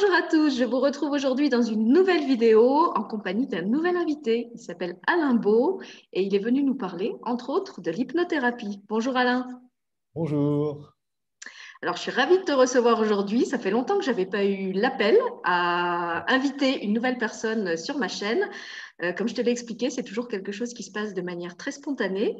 Bonjour à tous, je vous retrouve aujourd'hui dans une nouvelle vidéo en compagnie d'un nouvel invité. Il s'appelle Alain Beau et il est venu nous parler, entre autres, de l'hypnothérapie. Bonjour Alain. Bonjour. Alors, je suis ravie de te recevoir aujourd'hui. Ça fait longtemps que je n'avais pas eu l'appel à inviter une nouvelle personne sur ma chaîne. Euh, comme je te l'ai expliqué, c'est toujours quelque chose qui se passe de manière très spontanée.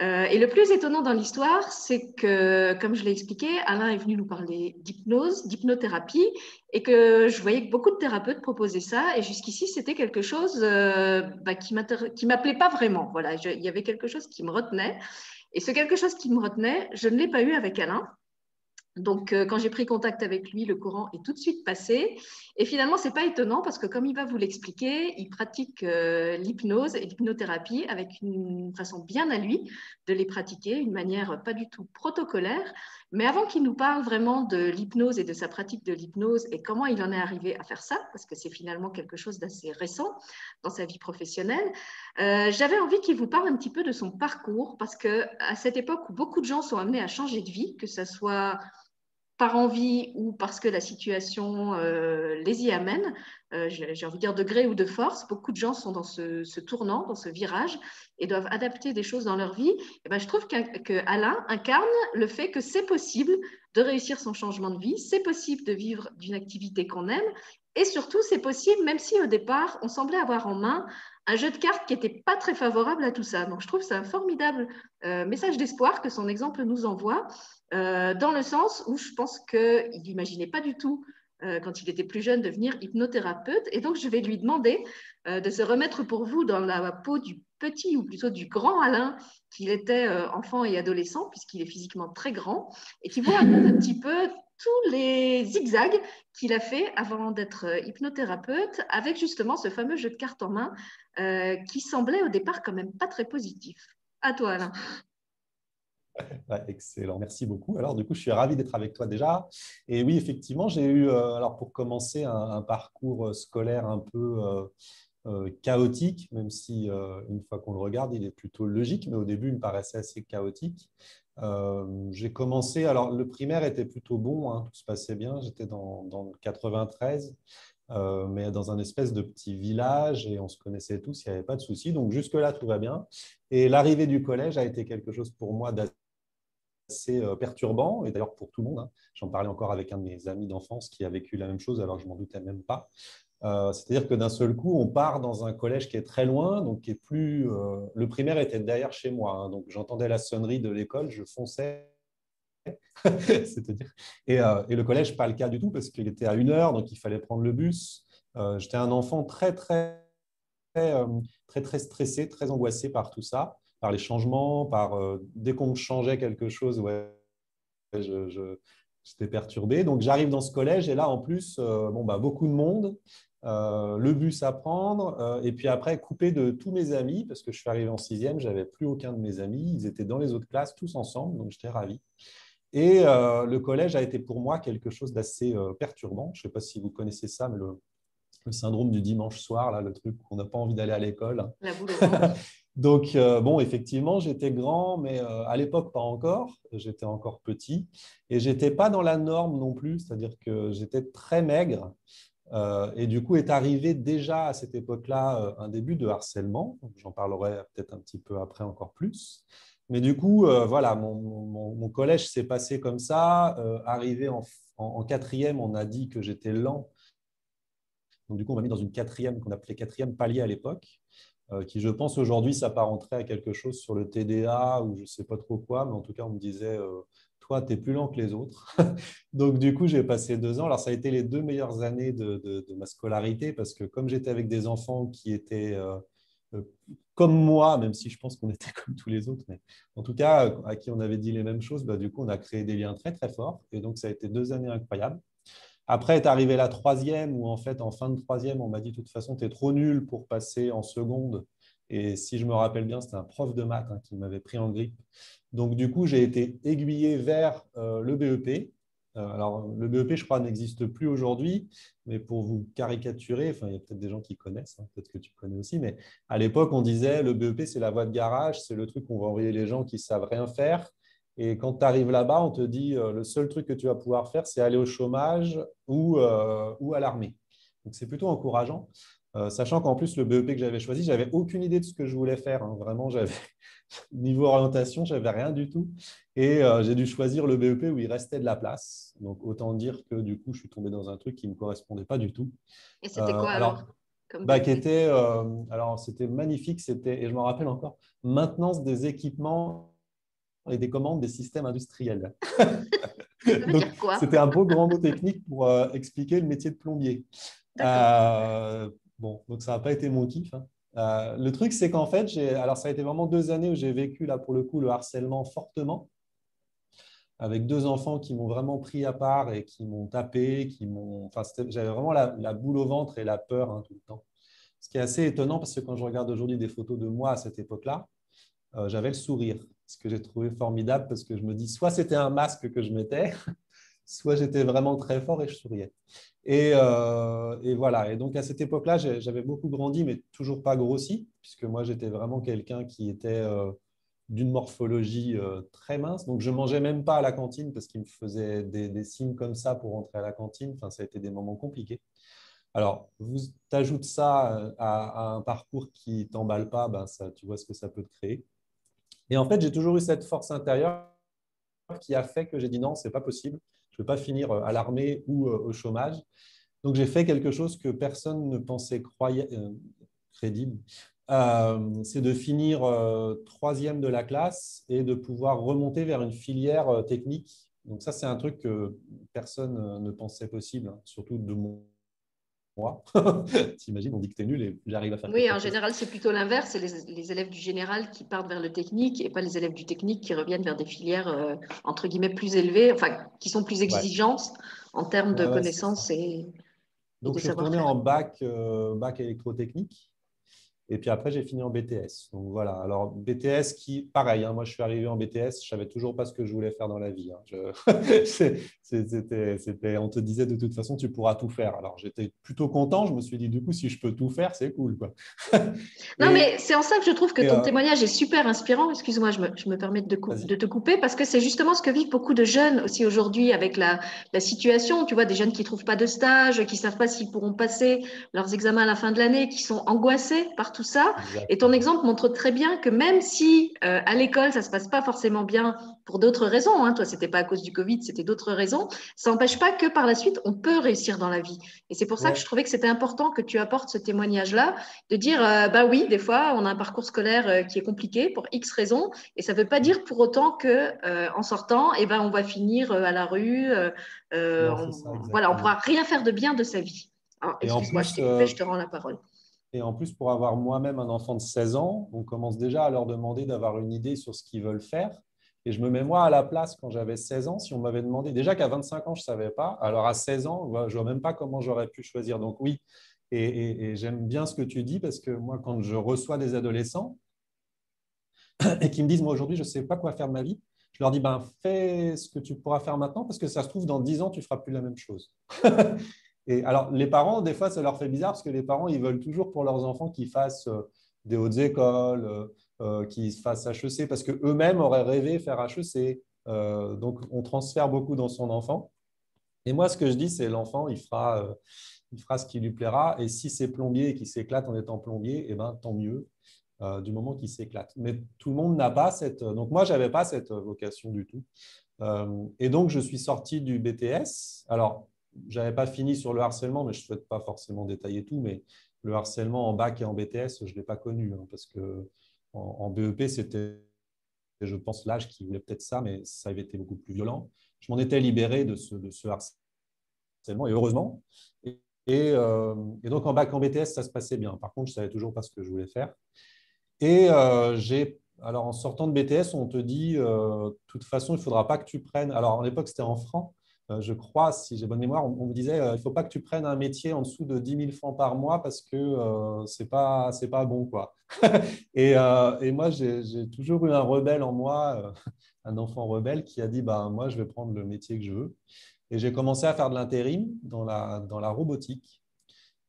Euh, et le plus étonnant dans l'histoire, c'est que, comme je l'ai expliqué, Alain est venu nous parler d'hypnose, d'hypnothérapie, et que je voyais que beaucoup de thérapeutes proposaient ça. Et jusqu'ici, c'était quelque chose euh, bah, qui ne m'appelait pas vraiment. Voilà, il y avait quelque chose qui me retenait. Et ce quelque chose qui me retenait, je ne l'ai pas eu avec Alain. Donc, euh, quand j'ai pris contact avec lui, le courant est tout de suite passé. Et finalement, ce n'est pas étonnant parce que, comme il va vous l'expliquer, il pratique euh, l'hypnose et l'hypnothérapie avec une façon bien à lui de les pratiquer, une manière pas du tout protocolaire. Mais avant qu'il nous parle vraiment de l'hypnose et de sa pratique de l'hypnose et comment il en est arrivé à faire ça, parce que c'est finalement quelque chose d'assez récent dans sa vie professionnelle, euh, j'avais envie qu'il vous parle un petit peu de son parcours parce que à cette époque où beaucoup de gens sont amenés à changer de vie, que ce soit par envie ou parce que la situation euh, les y amène, euh, j'ai envie de dire de gré ou de force, beaucoup de gens sont dans ce, tournant, dans ce virage et doivent adapter des choses dans leur vie. Et ben, je trouve que Alain incarne le fait que c'est possible de réussir son changement de vie, c'est possible de vivre d'une activité qu'on aime et surtout c'est possible même si au départ on semblait avoir en main un jeu de cartes qui n'était pas très favorable à tout ça. Donc je trouve c'est un formidable euh, message d'espoir que son exemple nous envoie. Euh, dans le sens où je pense qu'il n'imaginait pas du tout, euh, quand il était plus jeune, devenir hypnothérapeute. Et donc, je vais lui demander de se remettre pour vous dans la peau du petit ou plutôt du grand Alain qu'il était enfant et adolescent, puisqu'il est physiquement très grand, et qui voit un petit peu tous les zigzags qu'il a fait avant d'être hypnothérapeute, avec justement ce fameux jeu de cartes en main qui semblait au départ quand même pas très positif. À toi, Alain excellent, merci beaucoup. Alors, du coup, je suis ravi d'être avec toi déjà. Et oui, effectivement, j'ai eu, euh, alors pour commencer, un, parcours euh, scolaire un peu euh, chaotique, même si une fois qu'on le regarde, il est plutôt logique, mais au début, il me paraissait assez chaotique. J'ai commencé, alors le primaire était plutôt bon, hein, tout se passait bien. J'étais dans, dans, le 93. mais dans un espèce de petit village et on se connaissait tous, il n'y avait pas de souci. Donc jusque-là, tout va bien. Et l'arrivée du collège a été quelque chose pour moi d'assez assez euh, perturbant, et d'ailleurs pour tout le monde. Hein. J'en parlais encore avec un de mes amis d'enfance qui a vécu la même chose alors je m'en doutais même pas. Euh, c'est-à-dire que d'un seul coup, on part dans un collège qui est très loin, donc qui est plus. Euh, le primaire était derrière chez moi, hein. donc j'entendais la sonnerie de l'école, je fonçais. C'est-à-dire et, et, le collège, pas le cas du tout parce qu'il était à une heure, donc il fallait prendre le bus. J'étais un enfant très très très, très stressé, très angoissé par tout ça par les changements, par euh, dès qu'on changeait quelque chose, je, j'étais perturbé. Donc j'arrive dans ce collège et là en plus, euh, bon, bah, beaucoup de monde, euh, le bus à prendre, et puis après coupé de tous mes amis, parce que je suis arrivé en sixième, j'avais plus aucun de mes amis, ils étaient dans les autres classes, tous ensemble, donc j'étais ravi. Et le collège a été pour moi quelque chose d'assez perturbant. Je ne sais pas si vous connaissez ça, mais le, le syndrome du dimanche soir, là, le truc où on n'a pas envie d'aller à l'école. La boule Donc, euh, bon, effectivement, j'étais grand, mais euh, à l'époque, pas encore. J'étais encore petit. Et j'étais pas dans la norme non plus, c'est-à-dire que j'étais très maigre. Euh, et du coup, est arrivé déjà à cette époque-là un début de harcèlement. J'en parlerai peut-être un petit peu après encore plus. Mais du coup, voilà, mon, collège s'est passé comme ça. arrivé en, quatrième, on a dit que j'étais lent. Donc, du coup, on m'a mis dans une quatrième qu'on appelait quatrième palier à l'époque. Euh, qui, je pense, aujourd'hui s'apparenterait à quelque chose sur le TDA ou je ne sais pas trop quoi, mais en tout cas, on me disait, euh, toi, tu es plus lent que les autres. Donc, du coup, j'ai passé deux ans. Alors, ça a été les deux meilleures années de, ma scolarité parce que comme j'étais avec des enfants qui étaient euh, comme moi, même si je pense qu'on était comme tous les autres, mais en tout cas, à qui on avait dit les mêmes choses, bah, du coup, on a créé des liens très, très forts. Et donc, ça a été deux années incroyables. Après est arrivé la troisième, où en fait, en fin de troisième, on m'a dit de toute façon, tu es trop nul pour passer en seconde. Et si je me rappelle bien, c'était un prof de maths hein, qui m'avait pris en grippe. Donc, du coup, j'ai été aiguillé vers euh, le BEP. Euh, alors, le BEP, je crois, n'existe plus aujourd'hui, mais pour vous caricaturer, il y a peut-être des gens qui connaissent, hein, peut-être que tu connais aussi, mais à l'époque, on disait le BEP, c'est la voie de garage, c'est le truc où on va envoyer les gens qui savent rien faire Et quand tu arrives là-bas, on te dit le seul truc que tu vas pouvoir faire, c'est aller au chômage ou, ou à l'armée. Donc c'est plutôt encourageant. Euh, sachant qu'en plus, le BEP que j'avais choisi, j'avais aucune idée de ce que je voulais faire. Hein. Vraiment, j'avais niveau orientation, j'avais rien du tout. Et euh, j'ai dû choisir le BEP où il restait de la place. Donc, autant dire que du coup, je suis tombé dans un truc qui ne me correspondait pas du tout. Et c'était quoi euh, alors, bah, qui était, alors c'était magnifique, c'était, et je m'en rappelle encore, maintenance des équipements et des commandes des systèmes industriels. c'était un beau grand mot technique pour expliquer le métier de plombier. Bon, donc ça n'a pas été mon kiff. Hein. Euh, le truc, c'est qu'en fait, alors ça a été vraiment deux années où j'ai vécu là pour le coup le harcèlement fortement, avec deux enfants qui m'ont vraiment pris à part et qui m'ont tapé, qui m'ont. Enfin, j'avais vraiment la, boule au ventre et la peur hein, tout le temps. Ce qui est assez étonnant parce que quand je regarde aujourd'hui des photos de moi à cette époque-là, euh, j'avais le sourire, ce que j'ai trouvé formidable parce que je me dis soit c'était un masque que je mettais, soit j'étais vraiment très fort et je souriais. Euh, et, voilà. Et donc, à cette époque-là, j'avais beaucoup grandi, mais toujours pas grossi, puisque moi, j'étais vraiment quelqu'un qui était euh, d'une morphologie euh, très mince. Donc, je mangeais même pas à la cantine parce qu'il me faisait des, signes comme ça pour rentrer à la cantine. Enfin, ça a été des moments compliqués. Alors, vous ajoutes ça à, un parcours qui t'emballe pas, ben ça, tu vois ce que ça peut te créer. Et en fait, j'ai toujours eu cette force intérieure qui a fait que j'ai dit non, c'est pas possible pas finir euh, à l'armée ou euh, au chômage. Donc, j'ai fait quelque chose que personne ne pensait euh, crédible. c'est de finir troisième de la classe et de pouvoir remonter vers une filière technique. Donc ça, c'est un truc que personne ne pensait possible, hein, surtout de mon moi. T'imagines, on dit que tu es nul et j'arrive à faire. Oui, en général, c'est plutôt l'inverse. C'est les, élèves du général qui partent vers le technique et pas les élèves du technique qui reviennent vers des filières euh, entre guillemets plus élevées, enfin qui sont plus exigeantes en termes de connaissances et. Donc, je suis retourné en bac, euh, bac électrotechnique. Et puis après, j'ai fini en BTS. Donc voilà. Alors, BTS qui, pareil, hein, moi je suis arrivé en BTS, je ne savais toujours pas ce que je voulais faire dans la vie. Hein. c'était, on te disait de toute façon, tu pourras tout faire. Alors j'étais plutôt content. Je me suis dit, du coup, si je peux tout faire, c'est cool. Quoi. non, mais c'est en ça que je trouve que ton euh, témoignage est super inspirant. Excuse-moi, je me, je me permets de, de, te couper parce que c'est justement ce que vivent beaucoup de jeunes aussi aujourd'hui avec la, la, situation. Tu vois, des jeunes qui ne trouvent pas de stage, qui ne savent pas s'ils pourront passer leurs examens à la fin de l'année, qui sont angoissés par tout ça. Et ton exemple montre très bien que même si euh, à l'école, ça se passe pas forcément bien pour d'autres raisons, hein, toi, c'était pas à cause du Covid, c'était d'autres raisons, ça n'empêche pas que par la suite, on peut réussir dans la vie. Et c'est pour ça que je trouvais que c'était important que tu apportes ce témoignage-là, de dire, euh, bah oui, des fois, on a un parcours scolaire euh, qui est compliqué pour X raisons, et ça veut pas dire pour autant que en sortant, et eh ben, on va finir à la rue, on, voilà, on pourra rien faire de bien de sa vie. Excuse-moi, je, je te rends la parole. Et en plus, pour avoir moi-même un enfant de 16 ans, on commence déjà à leur demander d'avoir une idée sur ce qu'ils veulent faire. Et je me mets moi à la place quand j'avais 16 ans, si on m'avait demandé, déjà qu'à 25 ans, je ne savais pas, alors à 16 ans, je ne vois même pas comment j'aurais pu choisir. Donc oui, et, j'aime bien ce que tu dis parce que moi, quand je reçois des adolescents et qui me disent, moi aujourd'hui, je ne sais pas quoi faire de ma vie, je leur dis, ben, fais ce que tu pourras faire maintenant parce que ça se trouve, dans 10 ans, tu ne feras plus la même chose. Et alors, les parents, des fois, ça leur fait bizarre parce que les parents, ils veulent toujours pour leurs enfants qu'ils fassent euh, des hautes écoles, euh, euh, qu'ils fassent HEC, parce qu'eux-mêmes auraient rêvé faire HEC. donc, on transfère beaucoup dans son enfant. Et moi, ce que je dis, c'est l'enfant, il fera, il fera ce qui lui plaira. Et si c'est plombier et qu'il s'éclate en étant plombier, eh ben, tant mieux, du moment qu'il s'éclate. Mais tout le monde n'a pas cette. Donc, moi, je n'avais pas cette vocation du tout. et donc, je suis sorti du BTS. Alors, j'avais pas fini sur le harcèlement, mais je ne souhaite pas forcément détailler tout, mais le harcèlement en bac et en BTS, je ne l'ai pas connu, hein, parce que en, BEP, c'était, je pense, l'âge qui voulait peut-être ça, mais ça avait été beaucoup plus violent. Je m'en étais libéré de ce, de ce harcèlement, et heureusement. Et, euh, donc, en bac, en BTS, ça se passait bien. Par contre, je ne savais toujours pas ce que je voulais faire. Et euh, j'ai alors, en sortant de BTS, on te dit, euh, de toute façon, il ne faudra pas que tu prennes. Alors, à l'époque, c'était en francs. Euh, je crois, si j'ai bonne mémoire, on, me disait euh, il ne faut pas que tu prennes un métier en dessous de 10 000 francs par mois parce que euh, ce n'est pas, pas bon. Quoi. et, moi, j'ai toujours eu un rebelle en moi, un enfant rebelle qui a dit bah, moi, je vais prendre le métier que je veux. Et j'ai commencé à faire de l'intérim dans la, dans la robotique.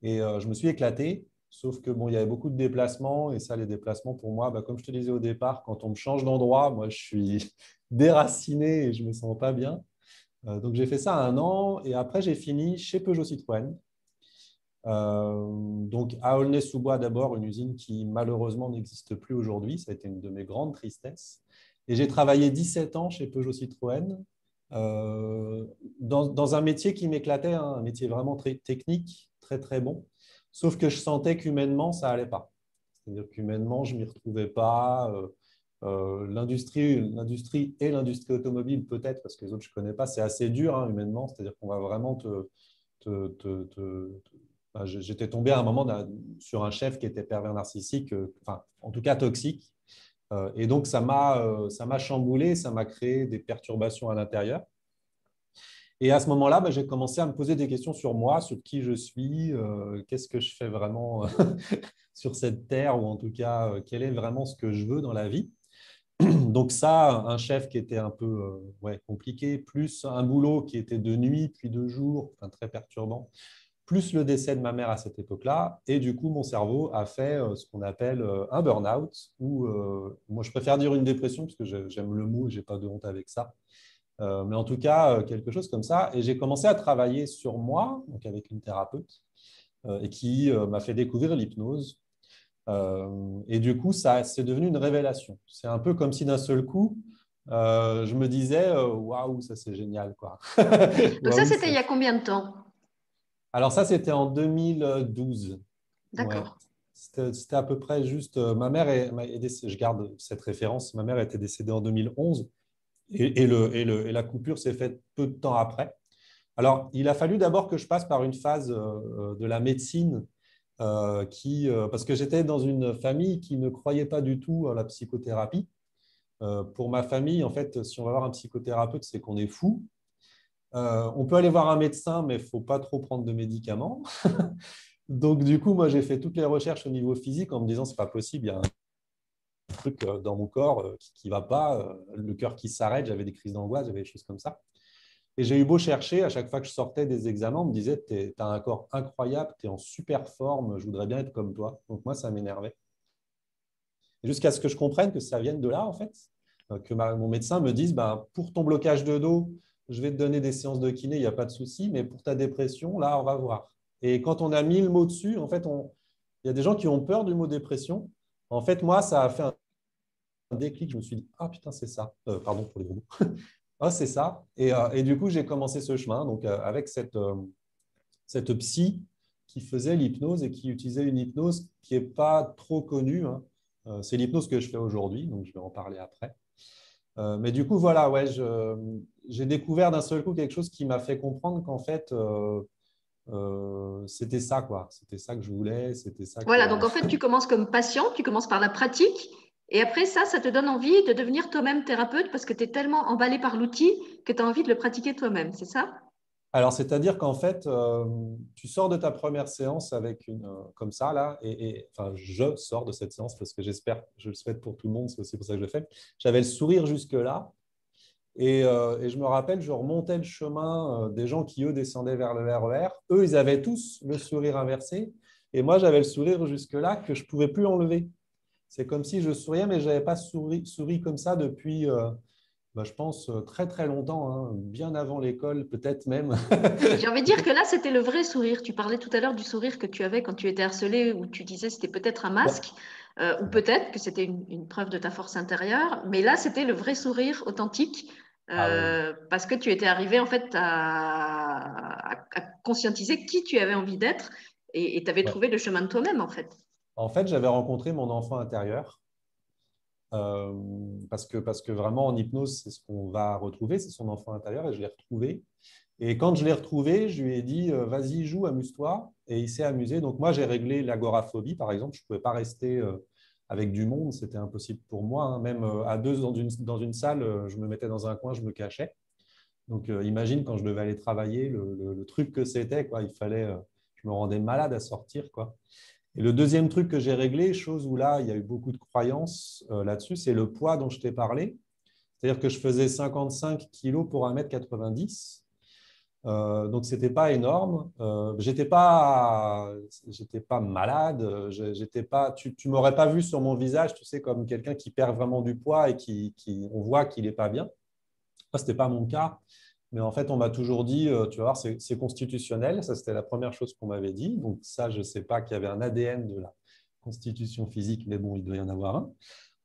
Et je me suis éclaté. Sauf que bon, il y avait beaucoup de déplacements et ça, les déplacements pour moi, bah, comme je te disais au départ, quand on me change d'endroit, moi, je suis déraciné et je me sens pas bien. Euh, donc j'ai fait ça un an et après j'ai fini chez Peugeot Citroën. Euh, donc à Aulnay-sous-Bois d'abord, une usine qui malheureusement n'existe plus aujourd'hui. Ça a été une de mes grandes tristesses. Et j'ai travaillé 17 ans chez Peugeot Citroën euh, dans, un métier qui m'éclatait, hein, un métier vraiment très technique, très très bon. Sauf que je sentais qu'humainement, ça n'allait pas. C'est-à-dire qu'humainement, je m'y retrouvais pas. L'industrie, l'industrie et l'industrie automobile, peut-être, parce que les autres, je ne connais pas, c'est assez dur hein, humainement. C'est-à-dire qu'on va vraiment te. J'étais tombé à un moment sur un chef qui était pervers narcissique, euh, enfin, en tout cas toxique. Euh, et donc, ça m'a chamboulé, ça m'a créé des perturbations à l'intérieur. Et à ce moment-là, bah, j'ai commencé à me poser des questions sur moi, sur qui je suis, qu'est-ce que je fais vraiment sur cette terre, ou en tout cas, quel est vraiment ce que je veux dans la vie. Donc ça, un chef qui était un peu euh, compliqué, plus un boulot qui était de nuit puis de jour, très perturbant, plus le décès de ma mère à cette époque-là. Et du coup, mon cerveau a fait euh, ce qu'on appelle euh, un burn-out, ou moi je préfère dire une dépression parce que j'aime le mot je n'ai pas de honte avec ça. mais en tout cas, quelque chose comme ça. Et j'ai commencé à travailler sur moi, donc avec une thérapeute, et qui m'a fait découvrir l'hypnose euh, et du coup, ça, c'est devenu une révélation. C'est un peu comme si d'un seul coup, euh, je me disais, euh, waouh, ça c'est génial. Quoi. Donc ça, c'était il y a combien de temps? Alors ça, c'était en 2012. D'accord. C'était à peu près juste. ma mère est, je garde cette référence. Ma mère était décédée en 2011 et, et, le, et, le, et la coupure s'est faite peu de temps après. Alors, il a fallu d'abord que je passe par une phase de la médecine euh, qui, euh, parce que j'étais dans une famille qui ne croyait pas du tout à la psychothérapie. Euh, pour ma famille, en fait, si on va voir un psychothérapeute, c'est qu'on est fou. on peut aller voir un médecin, mais il ne faut pas trop prendre de médicaments. Donc, du coup, moi, j'ai fait toutes les recherches au niveau physique en me disant, c'est pas possible, il y a un truc dans mon corps qui ne va pas, le cœur qui s'arrête, j'avais des crises d'angoisse, j'avais des choses comme ça. Et j'ai eu beau chercher, à chaque fois que je sortais des examens, on me disait Tu as un corps incroyable, tu es en super forme, je voudrais bien être comme toi. Donc moi, ça m'énervait. Jusqu'à ce que je comprenne que ça vienne de là, en fait, euh, que mon médecin me dise ben, Pour ton blocage de dos, je vais te donner des séances de kiné, il n'y a pas de souci, mais pour ta dépression, là, on va voir. Et quand on a mis le mot dessus, en fait, il y a des gens qui ont peur du mot dépression. En fait, moi, ça a fait un déclic. Je me suis dit, ah putain, c'est ça. Euh, pardon pour les gros ah, c'est ça. Euh, et, du coup, j'ai commencé ce chemin donc, euh, avec cette, euh, cette psy qui faisait l'hypnose et qui utilisait une hypnose qui n'est pas trop connue. Hein. c'est l'hypnose que je fais aujourd'hui, donc je vais en parler après. mais du coup, voilà, ouais, j'ai découvert d'un seul coup quelque chose qui m'a fait comprendre qu'en fait, c'était ça, quoi. C'était ça que je voulais, c'était ça. Voilà, donc en fait, tu commences comme patient, tu commences par la pratique, et après ça, ça te donne envie de devenir toi-même thérapeute parce que tu es tellement emballé par l'outil que tu as envie de le pratiquer toi-même, c'est ça? Alors, c'est-à-dire qu'en fait, euh, tu sors de ta première séance avec une euh, comme ça là, et, enfin, je sors de cette séance parce que j'espère, je le souhaite pour tout le monde, c'est pour ça que je le fais. J'avais le sourire jusque là, et, euh, et, je me rappelle, je remontais le chemin des gens qui eux descendaient vers le RER. Eux, ils avaient tous le sourire inversé, et moi, j'avais le sourire jusque là que je pouvais plus enlever. C'est comme si je souriais, mais je n'avais pas souri, souri, comme ça depuis, euh, bah, je pense, euh, très très longtemps, hein, bien avant l'école, peut-être même. J'ai envie de dire que là, c'était le vrai sourire. Tu parlais tout à l'heure du sourire que tu avais quand tu étais harcelé, où tu disais c'était peut-être un masque, euh, ou peut-être que c'était une, preuve de ta force intérieure, mais là, c'était le vrai sourire authentique. Ah parce que tu étais arrivé en fait à, conscientiser qui tu avais envie d'être et tu avais trouvé le chemin de toi-même en fait. En fait, j'avais rencontré mon enfant intérieur. Euh, parce, que, vraiment, en hypnose, c'est ce qu'on va retrouver, c'est son enfant intérieur, et je l'ai retrouvé. Et quand je l'ai retrouvé, je lui ai dit, euh, vas-y, joue, amuse-toi. Et il s'est amusé. Donc moi, j'ai réglé l'agoraphobie, par exemple. Je ne pouvais pas rester euh, avec du monde, c'était impossible pour moi. Hein. Même à deux dans une, salle, je me mettais dans un coin, je me cachais. Donc imagine quand je devais aller travailler, le, le truc que c'était. Il fallait, je me rendais malade à sortir. Quoi. Et le deuxième truc que j'ai réglé, chose où là, il y a eu beaucoup de croyances euh, là-dessus, c'est le poids dont je t'ai parlé. C'est-à-dire que je faisais 55 kg pour 1m90. Euh, donc, ce n'était pas énorme. Euh, pas, j'étais pas malade. J'étais pas, tu ne m'aurais pas vu sur mon visage, tu sais, comme quelqu'un qui perd vraiment du poids et qui, qui on voit qu'il n'est pas bien. Ce n'était pas mon cas. Mais en fait, on m'a toujours dit, euh, tu vas voir, c'est constitutionnel. Ça, c'était la première chose qu'on m'avait dit. Donc, ça, je ne sais pas qu'il y avait un ADN de la constitution physique, mais bon, il doit y en avoir un.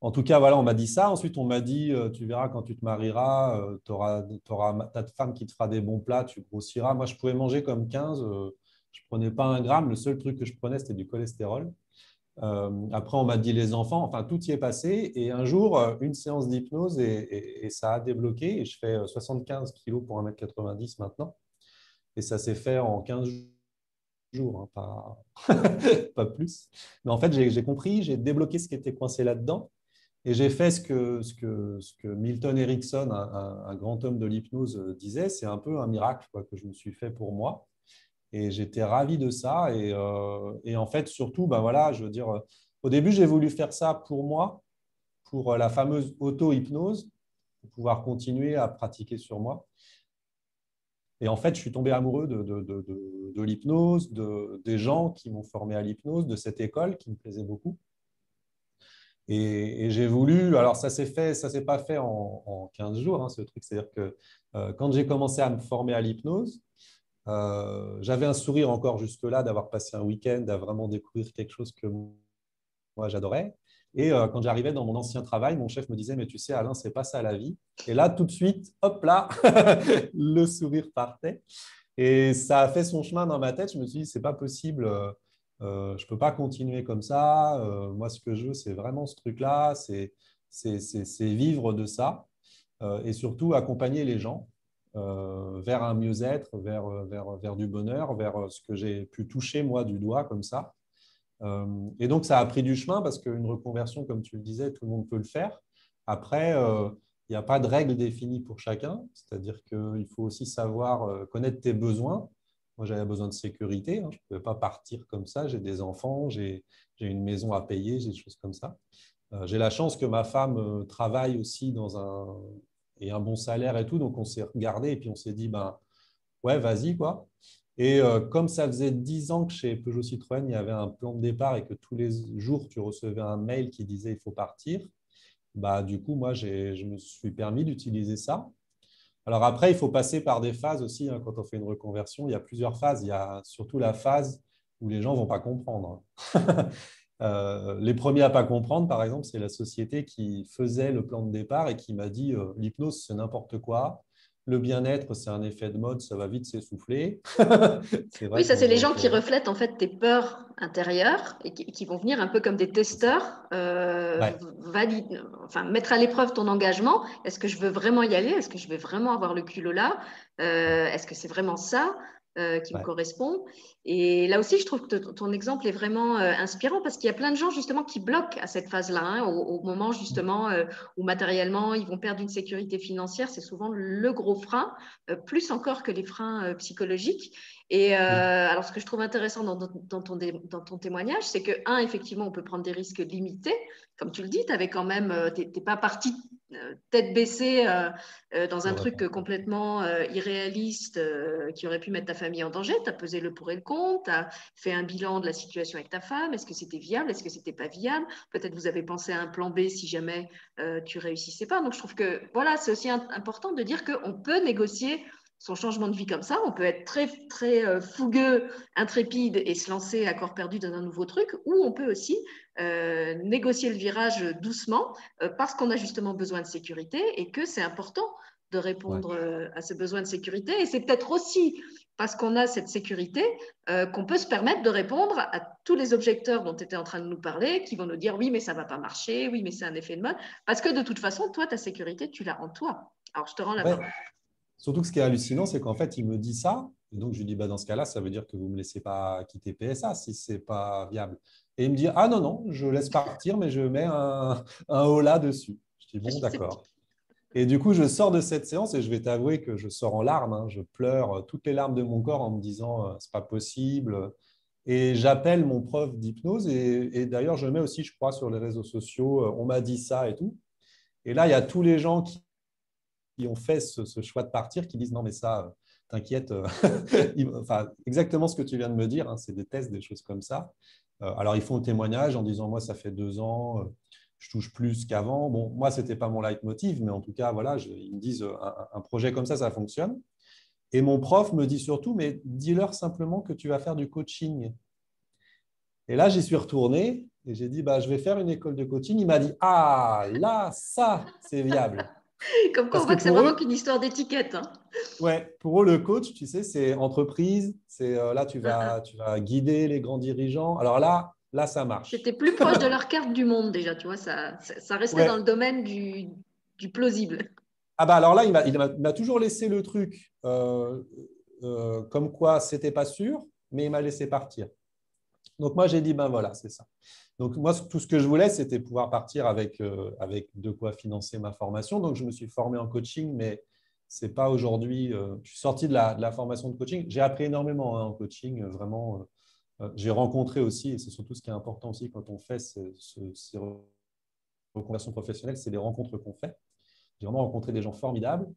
En tout cas, voilà, on m'a dit ça. Ensuite, on m'a dit, euh, tu verras, quand tu te marieras, euh, tu auras, ta femme qui te fera des bons plats, tu grossiras. Moi, je pouvais manger comme 15. je ne prenais pas un gramme. Le seul truc que je prenais, c'était du cholestérol. Euh, après, on m'a dit les enfants, enfin, tout y est passé. Et un jour, euh, une séance d'hypnose et, ça a débloqué. Et je fais 75 euh, kilos pour 1m90 maintenant. Et ça s'est fait en 15 jours, hein, pas, plus. Mais en fait, j'ai compris, j'ai débloqué ce qui était coincé là-dedans. Et j'ai fait ce que, Milton Erickson, un, grand homme de l'hypnose, disait. C'est un peu un miracle que je me suis fait pour moi. Et j'étais ravi de ça. Et, euh, en fait, surtout, ben voilà, je veux dire, euh, au début, j'ai voulu faire ça pour moi, pour euh, la fameuse auto-hypnose, pour pouvoir continuer à pratiquer sur moi. Et en fait, je suis tombé amoureux de, de, de, de l'hypnose, des gens qui m'ont formé à l'hypnose, de cette école qui me plaisait beaucoup. Et, et j'ai voulu, alors ça s'est fait, ça s'est pas fait en, en 15 jours, hein, ce truc. C'est-à-dire que quand j'ai commencé à me former à l'hypnose, euh, j'avais un sourire encore jusque-là d'avoir passé un week-end à vraiment découvrir quelque chose que moi j'adorais. Et euh, quand j'arrivais dans mon ancien travail, mon chef me disait Mais tu sais, Alain, c'est pas ça la vie. Et là, tout de suite, hop là, le sourire partait. Et ça a fait son chemin dans ma tête. Je me suis dit C'est pas possible, euh, je peux pas continuer comme ça. moi, ce que je veux, c'est vraiment ce truc-là c'est vivre de ça et surtout accompagner les gens. Euh, vers un mieux-être, vers, euh, vers, vers, du bonheur, vers euh, ce que j'ai pu toucher moi du doigt comme ça. et donc, ça a pris du chemin parce qu'une reconversion, comme tu le disais, tout le monde peut le faire. Après, il n'y a pas de règle définie pour chacun, c'est-à-dire qu'il faut aussi savoir connaître tes besoins. Moi, j'avais besoin de sécurité, hein. je ne pouvais pas partir comme ça, j'ai des enfants, j'ai une maison à payer, j'ai des choses comme ça. j'ai la chance que ma femme travaille aussi dans un, et un bon salaire et tout. Donc, on s'est regardé et puis on s'est dit, ben, ouais, vas-y, quoi. Et euh, comme ça faisait dix ans que chez Peugeot Citroën, il y avait un plan de départ et que tous les jours, tu recevais un mail qui disait il faut partir, bah, du coup, moi, je me suis permis d'utiliser ça. Alors après, il faut passer par des phases aussi. Hein, quand on fait une reconversion, il y a plusieurs phases. Il y a surtout la phase où les gens ne vont pas comprendre. Euh, les premiers à pas comprendre, par exemple, c'est la société qui faisait le plan de départ et qui m'a dit euh, l'hypnose, c'est n'importe quoi. Le bien-être, c'est un effet de mode, ça va vite s'essouffler. oui, ça, c'est les gens qui reflètent en fait tes peurs intérieures et qui, vont venir un peu comme des testeurs, euh, enfin, mettre à l'épreuve ton engagement. Est-ce que je veux vraiment y aller? Est-ce que je vais vraiment avoir le culot là? Est-ce que c'est vraiment ça euh, qui me correspond? Et là aussi, je trouve que ton exemple est vraiment euh, inspirant parce qu'il y a plein de gens justement qui bloquent à cette phase-là, hein, au, moment justement euh, où matériellement ils vont perdre une sécurité financière. C'est souvent le gros frein, plus encore que les freins psychologiques. Et alors, ce que je trouve intéressant dans, dans, ton, dans ton, témoignage, c'est que, un, effectivement, on peut prendre des risques limités. Comme tu le dis, tu n'es quand même, pas parti euh, tête baissée euh, euh, dans un truc complètement irréaliste qui aurait pu mettre ta famille en danger. Tu as pesé le pour et le contre, tu as fait un bilan de la situation avec ta femme. Est-ce que c'était viable Est-ce que c'était pas viable? Peut-être vous avez pensé à un plan B si jamais tu réussissais pas. Donc je trouve que voilà, c'est aussi important de dire qu'on peut négocier son changement de vie comme ça. On peut être très, très euh, fougueux, intrépide et se lancer à corps perdu dans un nouveau truc, ou on peut aussi euh, négocier le virage doucement euh, parce qu'on a justement besoin de sécurité et que c'est important de répondre à ce besoin de sécurité. Et c'est peut-être aussi parce qu'on a cette sécurité qu'on peut se permettre de répondre à tous les objecteurs dont tu étais en train de nous parler, qui vont nous dire oui, mais ça ne va pas marcher, oui, mais c'est un effet de mode. Parce que de toute façon, toi, ta sécurité, tu l'as en toi. Alors, je te rends la parole. Surtout que ce qui est hallucinant, c'est qu'en fait, il me dit ça. Et donc, je lui dis, bah, dans ce cas-là, ça veut dire que vous ne me laissez pas quitter PSA si ce n'est pas viable. Et il me dit, ah non, non, je laisse partir, mais je mets un, un hola dessus. Je dis, bon, d'accord. Et du coup, je sors de cette séance et je vais t'avouer que je sors en larmes. Hein. Je pleure toutes les larmes de mon corps en me disant, euh, c'est pas possible. Et j'appelle mon prof d'hypnose. Et, et d'ailleurs, je mets aussi, je crois, sur les réseaux sociaux, euh, on m'a dit ça et tout. Et là, il y a tous les gens qui qui ont fait ce, choix de partir qui disent non, mais ça, t'inquiète. enfin, exactement ce que tu viens de me dire, hein, c'est des tests, des choses comme ça. alors, ils font le témoignage en disant Moi, ça fait deux ans, je touche plus qu'avant. Bon, moi, ce n'était pas mon leitmotiv, mais en tout cas, voilà, ils me disent un, projet comme ça, ça fonctionne. Et mon prof me dit surtout Mais dis-leur simplement que tu vas faire du coaching. Et là, j'y suis retourné et j'ai dit bah, Je vais faire une école de coaching. Il m'a dit Ah, là, ça, c'est viable. Comme quoi, on voit que, c'est vraiment qu'une histoire d'étiquette. Hein. Ouais, pour eux, le coach, tu sais, c'est entreprise. C'est euh, là, tu vas, tu vas guider les grands dirigeants. Alors là, là, ça marche. C'était plus proche de leur carte du monde déjà, tu vois. Ça, ça restait dans le domaine du, du, plausible. Ah bah alors là, il m'a, il m'a toujours laissé le truc euh, euh, comme quoi c'était pas sûr, mais il m'a laissé partir. Donc moi, j'ai dit ben voilà, c'est ça. Donc, moi, tout ce que je voulais, c'était pouvoir partir avec, euh, avec de quoi financer ma formation. Donc, je me suis formé en coaching, mais ce n'est pas aujourd'hui. Euh, je suis sorti de la, formation de coaching. J'ai appris énormément hein, en coaching, euh, vraiment. j'ai rencontré aussi, et c'est surtout ce qui est important aussi quand on fait ces reconversions professionnelles, c'est les rencontres qu'on fait. J'ai vraiment rencontré des gens formidables.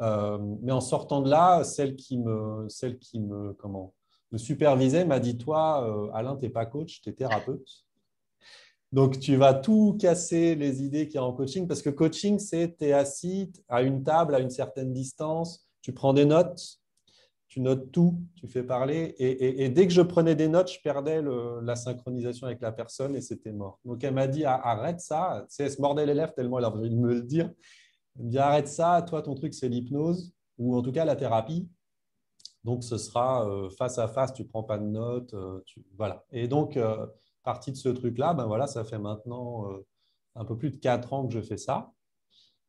mais en sortant de là, celle qui me, celle qui me, comment, me supervisait m'a dit Toi, Alain, tu n'es pas coach, tu es thérapeute. Donc, tu vas tout casser les idées qu'il y a en coaching parce que coaching, c'est tu es assis à une table à une certaine distance, tu prends des notes, tu notes tout, tu fais parler. Et, dès que je prenais des notes, je perdais la synchronisation avec la personne et c'était mort. Donc, elle m'a dit arrête ça. Tu sais, elle se mordait les lèvres tellement elle avait envie de me le dire. Elle dit arrête ça, toi, ton truc, c'est l'hypnose ou en tout cas la thérapie. Donc, ce sera euh, face à face, tu ne prends pas de notes. Euh, voilà. Et donc, euh, partie de ce truc-là, ben voilà, ça fait maintenant un peu plus de quatre ans que je fais ça.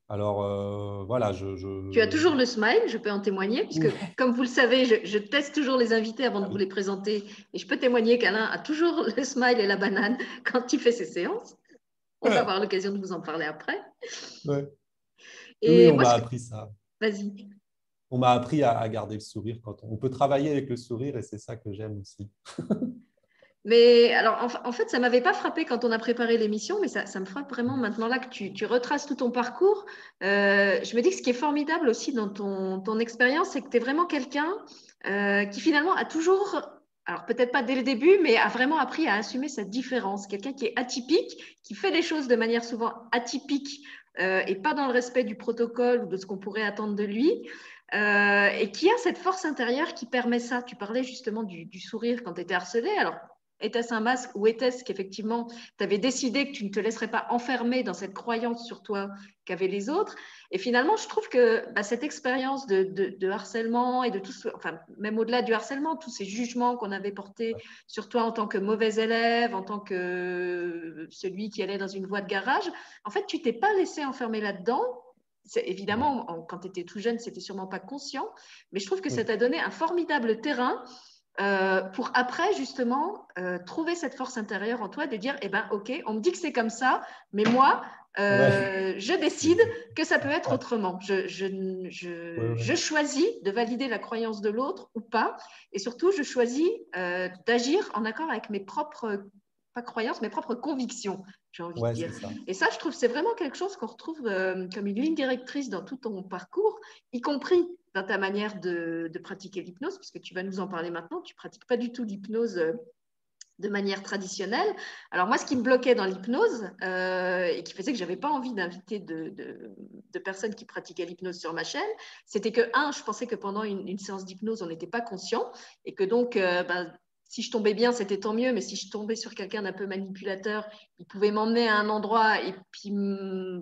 Alors voilà, je, Tu as toujours le smile, je peux en témoigner, puisque comme vous le savez, je, teste toujours les invités avant de vous les présenter. Et je peux témoigner qu'Alain a toujours le smile et la banane quand il fait ses séances. On va avoir l'occasion de vous en parler après. Ouais. Et oui, on m'a appris ça. Vas-y. On m'a appris à, garder le sourire quand on... peut travailler avec le sourire et c'est ça que j'aime aussi. Mais alors, en, fait, ça ne m'avait pas frappé quand on a préparé l'émission, mais ça, me frappe vraiment maintenant là que tu, retraces tout ton parcours. Euh, je me dis que ce qui est formidable aussi dans ton, expérience, c'est que tu es vraiment quelqu'un euh, qui finalement a toujours, alors peut-être pas dès le début, mais a vraiment appris à assumer sa différence. Quelqu'un qui est atypique, qui fait les choses de manière souvent atypique euh, et pas dans le respect du protocole ou de ce qu'on pourrait attendre de lui. Et qui a cette force intérieure qui permet ça? Tu parlais justement du, du sourire quand tu étais harcelé. Alors, était-ce un masque ou était-ce qu'effectivement, tu avais décidé que tu ne te laisserais pas enfermer dans cette croyance sur toi qu'avaient les autres? Et finalement, je trouve que bah, cette expérience de, harcèlement et de tout, enfin, même au-delà du harcèlement, tous ces jugements qu'on avait portés sur toi en tant que mauvais élève, en tant que celui qui allait dans une voie de garage, en fait, tu t'es pas laissé enfermer là-dedans évidemment, quand tu étais tout jeune, c'était sûrement pas conscient, mais je trouve que ça t'a donné un formidable terrain euh, pour après justement euh, trouver cette force intérieure en toi de dire eh ben ok on me dit que c'est comme ça mais moi euh, je décide que ça peut être autrement. Je, je, je, je, choisis de valider la croyance de l'autre ou pas et surtout je choisis d'agir en accord avec mes propres pas croyances mes propres convictions j'ai envie de dire et ça je trouve c'est vraiment quelque chose qu'on retrouve comme une ligne directrice dans tout ton parcours y compris dans ta manière de, pratiquer l'hypnose, puisque tu vas nous en parler maintenant. Tu ne pratiques pas du tout l'hypnose euh, de manière traditionnelle. Alors moi, ce qui me bloquait dans l'hypnose euh, et qui faisait que je n'avais pas envie d'inviter de, personnes qui pratiquaient l'hypnose sur ma chaîne, c'était que, un, je pensais que pendant une, séance d'hypnose, on n'était pas conscient et que donc, euh, ben, si je tombais bien, c'était tant mieux, mais si je tombais sur quelqu'un d'un peu manipulateur, il pouvait m'emmener à un endroit et puis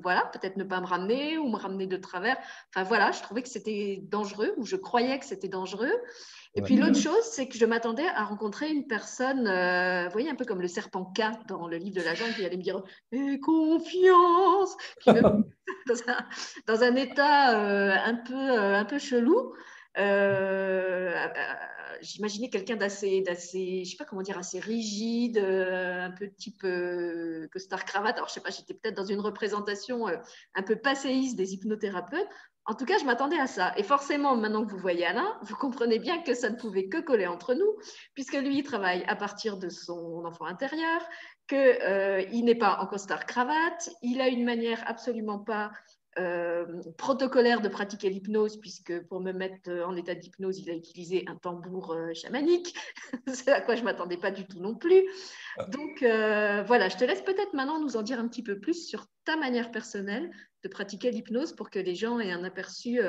voilà, peut-être ne pas me ramener ou me ramener de travers. Enfin voilà, je trouvais que c'était dangereux ou je croyais que c'était dangereux. Et puis l'autre chose, c'est que je m'attendais à rencontrer une personne, euh, vous voyez, un peu comme le serpent K dans le livre de la jungle, qui allait me dire "Et confiance", qui me... dans, un, état euh, un peu euh, un peu chelou. Euh, j'imaginais quelqu'un d'assez, d'assez, je sais pas comment dire, assez rigide, euh, un peu type euh, costard cravate. Alors je sais pas, j'étais peut-être dans une représentation euh, un peu passéiste des hypnothérapeutes. En tout cas, je m'attendais à ça. Et forcément, maintenant que vous voyez Alain, vous comprenez bien que ça ne pouvait que coller entre nous, puisque lui, il travaille à partir de son enfant intérieur, qu'il n'est pas en costard cravate, il a une manière absolument pas euh, protocolaire de pratiquer l'hypnose, puisque pour me mettre en état d'hypnose, il a utilisé un tambour euh, chamanique, c'est à quoi je ne m'attendais pas du tout non plus. Ah. Donc euh, voilà, je te laisse peut-être maintenant nous en dire un petit peu plus sur ta manière personnelle de pratiquer l'hypnose pour que les gens aient un aperçu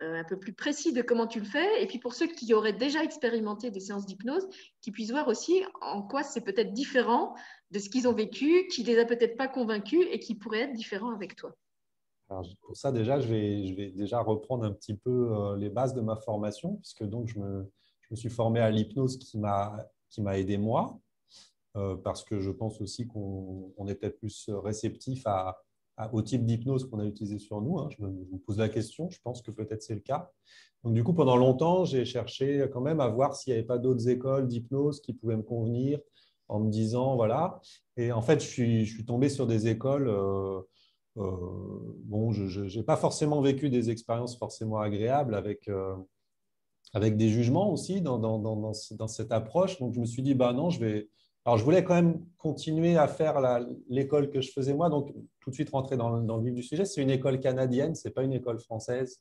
un peu plus précis de comment tu le fais, et puis pour ceux qui auraient déjà expérimenté des séances d'hypnose, qui puissent voir aussi en quoi c'est peut-être différent de ce qu'ils ont vécu, qui les a peut-être pas convaincus et qui pourrait être différent avec toi pour ça, déjà, je vais, déjà reprendre un petit peu euh, les bases de ma formation, puisque donc je me, suis formé à l'hypnose qui m'a aidé moi, euh, parce que je pense aussi qu'on est peut-être plus réceptif à, au type d'hypnose qu'on a utilisé sur nous. Hein. Je, me, pose la question, je pense que peut-être c'est le cas. Donc, du coup, pendant longtemps, j'ai cherché quand même à voir s'il n'y avait pas d'autres écoles d'hypnose qui pouvaient me convenir en me disant, voilà. Et en fait, je suis, je tombé sur des écoles. Euh, bon, je n'ai pas forcément vécu des expériences forcément agréables avec, euh, avec des jugements aussi dans, dans, dans, dans, cette approche. Donc, je me suis dit, bah non, je vais. Alors, je voulais quand même continuer à faire l'école que je faisais moi. Donc, tout de suite rentrer dans, le vif du sujet. C'est une école canadienne, ce n'est pas une école française.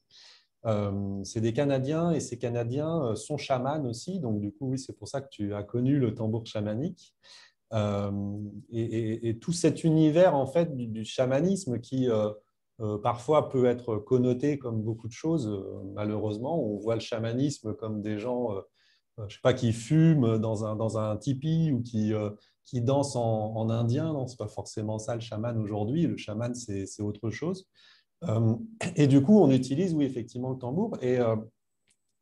Euh, c'est des Canadiens et ces Canadiens sont chamans aussi. Donc, du coup, oui, c'est pour ça que tu as connu le tambour chamanique. Euh, et, tout cet univers en fait du, chamanisme qui euh, euh, parfois peut être connoté comme beaucoup de choses. malheureusement, on voit le chamanisme comme des gens, je sais pas, qui fument dans un, dans un tipi ou qui, qui dansent en, indien. Non, c'est pas forcément ça le chaman aujourd'hui. Le chaman, c'est autre chose. et du coup, on utilise, oui, effectivement, le tambour. Et,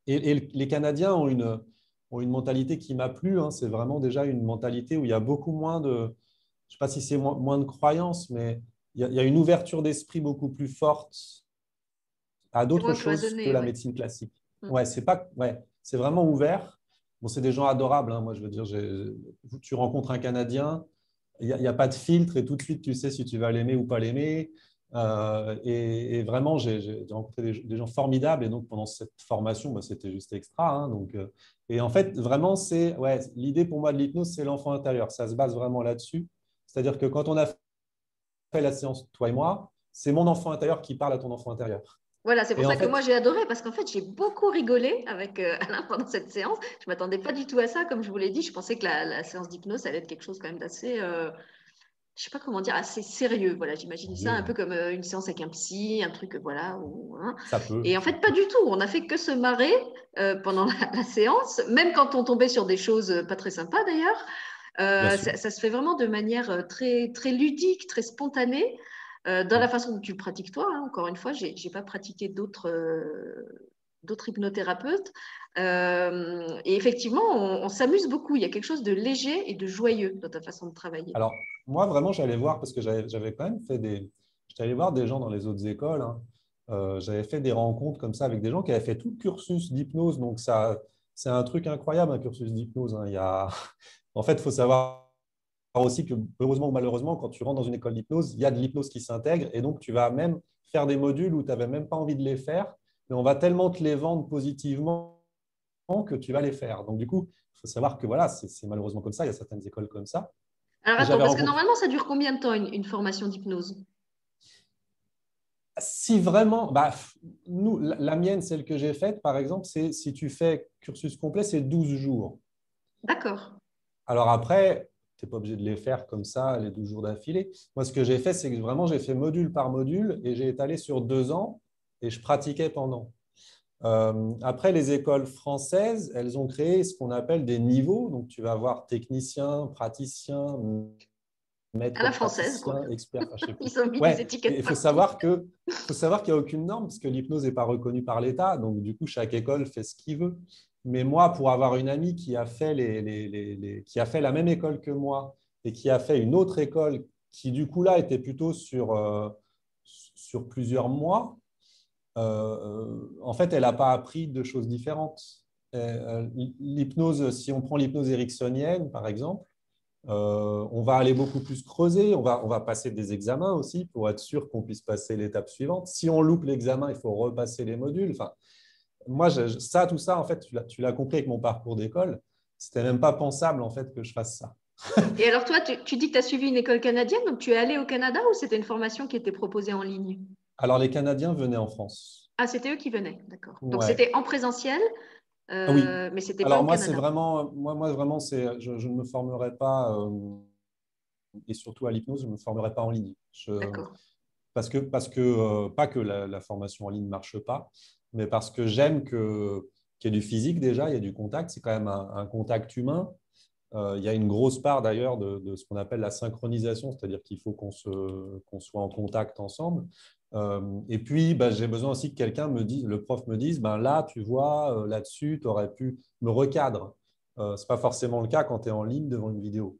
et les Canadiens ont une, une mentalité qui m'a plu. Hein. C'est vraiment déjà une mentalité où il y a beaucoup moins de, je ne sais pas si c'est moins, de croyances, mais il y, a, une ouverture d'esprit beaucoup plus forte à d'autres choses que la médecine classique. Mm. Ouais, c'est pas, ouais, c'est vraiment ouvert. Bon, c'est des gens adorables. Hein. Moi, je veux dire, tu rencontres un Canadien, il n'y a, a, pas de filtre et tout de suite, tu sais si tu vas l'aimer ou pas l'aimer. Euh, et, vraiment, j'ai rencontré des, gens formidables. Et donc, pendant cette formation, bah, c'était juste extra. Hein. donc, euh, et en fait, vraiment, c'est ouais, l'idée pour moi de l'hypnose, c'est l'enfant intérieur. Ça se base vraiment là-dessus. C'est-à-dire que quand on a fait la séance, toi et moi, c'est mon enfant intérieur qui parle à ton enfant intérieur. Voilà, c'est pour ça que moi j'ai adoré parce qu'en fait j'ai beaucoup rigolé avec euh, Alain pendant cette séance. Je ne m'attendais pas du tout à ça, comme je vous l'ai dit. Je pensais que la, séance d'hypnose allait être quelque chose quand même d'assez je sais pas comment dire, assez sérieux. Voilà, j'imagine ça un peu comme euh, une séance avec un psy, un truc, voilà. Hein. Ça peut. Et en fait, pas du tout. On a fait que se marrer euh, pendant la, séance, même quand on tombait sur des choses euh, pas très sympas d'ailleurs. ça, se fait vraiment de manière très, très ludique, très spontanée, dans la façon dont tu le pratiques toi. Hein. Encore une fois, j'ai n'ai pas pratiqué d'autres d'autres hypnothérapeutes. Euh, et effectivement, on, s'amuse beaucoup. Il y a quelque chose de léger et de joyeux dans ta façon de travailler. Alors, moi, vraiment, j'allais voir, parce que j'avais quand même fait des. J'étais allé voir des gens dans les autres écoles. Hein. Euh, j'avais fait des rencontres comme ça avec des gens qui avaient fait tout le cursus d'hypnose. Donc, ça, c'est un truc incroyable, un cursus d'hypnose. Hein. Il y a... En fait, il faut savoir aussi que, heureusement ou malheureusement, quand tu rentres dans une école d'hypnose, il y a de l'hypnose qui s'intègre. Et donc, tu vas même faire des modules où tu n'avais même pas envie de les faire mais on va tellement te les vendre positivement que tu vas les faire. Donc, du coup, il faut savoir que voilà, c'est malheureusement comme ça. Il y a certaines écoles comme ça. Alors, attends, parce que normalement, ça dure combien de temps une, formation d'hypnose? Si vraiment, bah, nous, la, mienne, celle que j'ai faite, par exemple, c'est si tu fais cursus complet, c'est 12 jours. D'accord. Alors après, tu n'es pas obligé de les faire comme ça, les 12 jours d'affilée. Moi, ce que j'ai fait, c'est que vraiment, j'ai fait module par module et j'ai étalé sur deux ans et je pratiquais pendant. Euh, après, les écoles françaises, elles ont créé ce qu'on appelle des niveaux. Donc, tu vas avoir technicien, praticien, maître, à la française, expert. Ils ont mis des étiquettes. Il faut savoir qu'il n'y a aucune norme parce que l'hypnose n'est pas reconnue par l'État. Donc, du coup, chaque école fait ce qu'il veut. Mais moi, pour avoir une amie qui a fait, les, les, les, qui a fait la même école que moi et qui a fait une autre école qui, du coup, là, était plutôt sur, euh, sur plusieurs mois, en fait, elle n'a pas appris de choses différentes. Euh, l'hypnose, si on prend l'hypnose ericksonienne, par exemple, euh, on va aller beaucoup plus creuser, on va, on va passer des examens aussi pour être sûr qu'on puisse passer l'étape suivante. Si on loupe l'examen, il faut repasser les modules. Enfin, moi, ça, tout ça, en fait, tu l'as compris avec mon parcours d'école. C'était même pas pensable en fait que je fasse ça. Et alors toi, tu dis que tu as suivi une école canadienne, donc tu es allé au Canada ou c'était une formation qui était proposée en ligne? Alors, les Canadiens venaient en France. Ah, c'était eux qui venaient, d'accord. Donc, c'était en présentiel euh, oui. mais c'était Alors, moi, c'est vraiment, moi, moi, vraiment, c'est, je, ne me formerai pas, euh, et surtout à l'hypnose, je ne me formerai pas en ligne. D'accord. Parce que, parce que euh, pas que la, formation en ligne ne marche pas, mais parce que j'aime que, qu'il y ait du physique déjà, il y a du contact, c'est quand même un, contact humain. il y a une grosse part d'ailleurs de, de, ce qu'on appelle la synchronisation, c'est-à-dire qu'il faut qu'on, se, qu'on soit en contact ensemble. Euh, et puis, bah, j'ai besoin aussi que quelqu'un me dise, le prof me dise, ben là, tu vois, euh, là-dessus, tu aurais pu me recadre. Euh, ce n'est pas forcément le cas quand tu es en ligne devant une vidéo.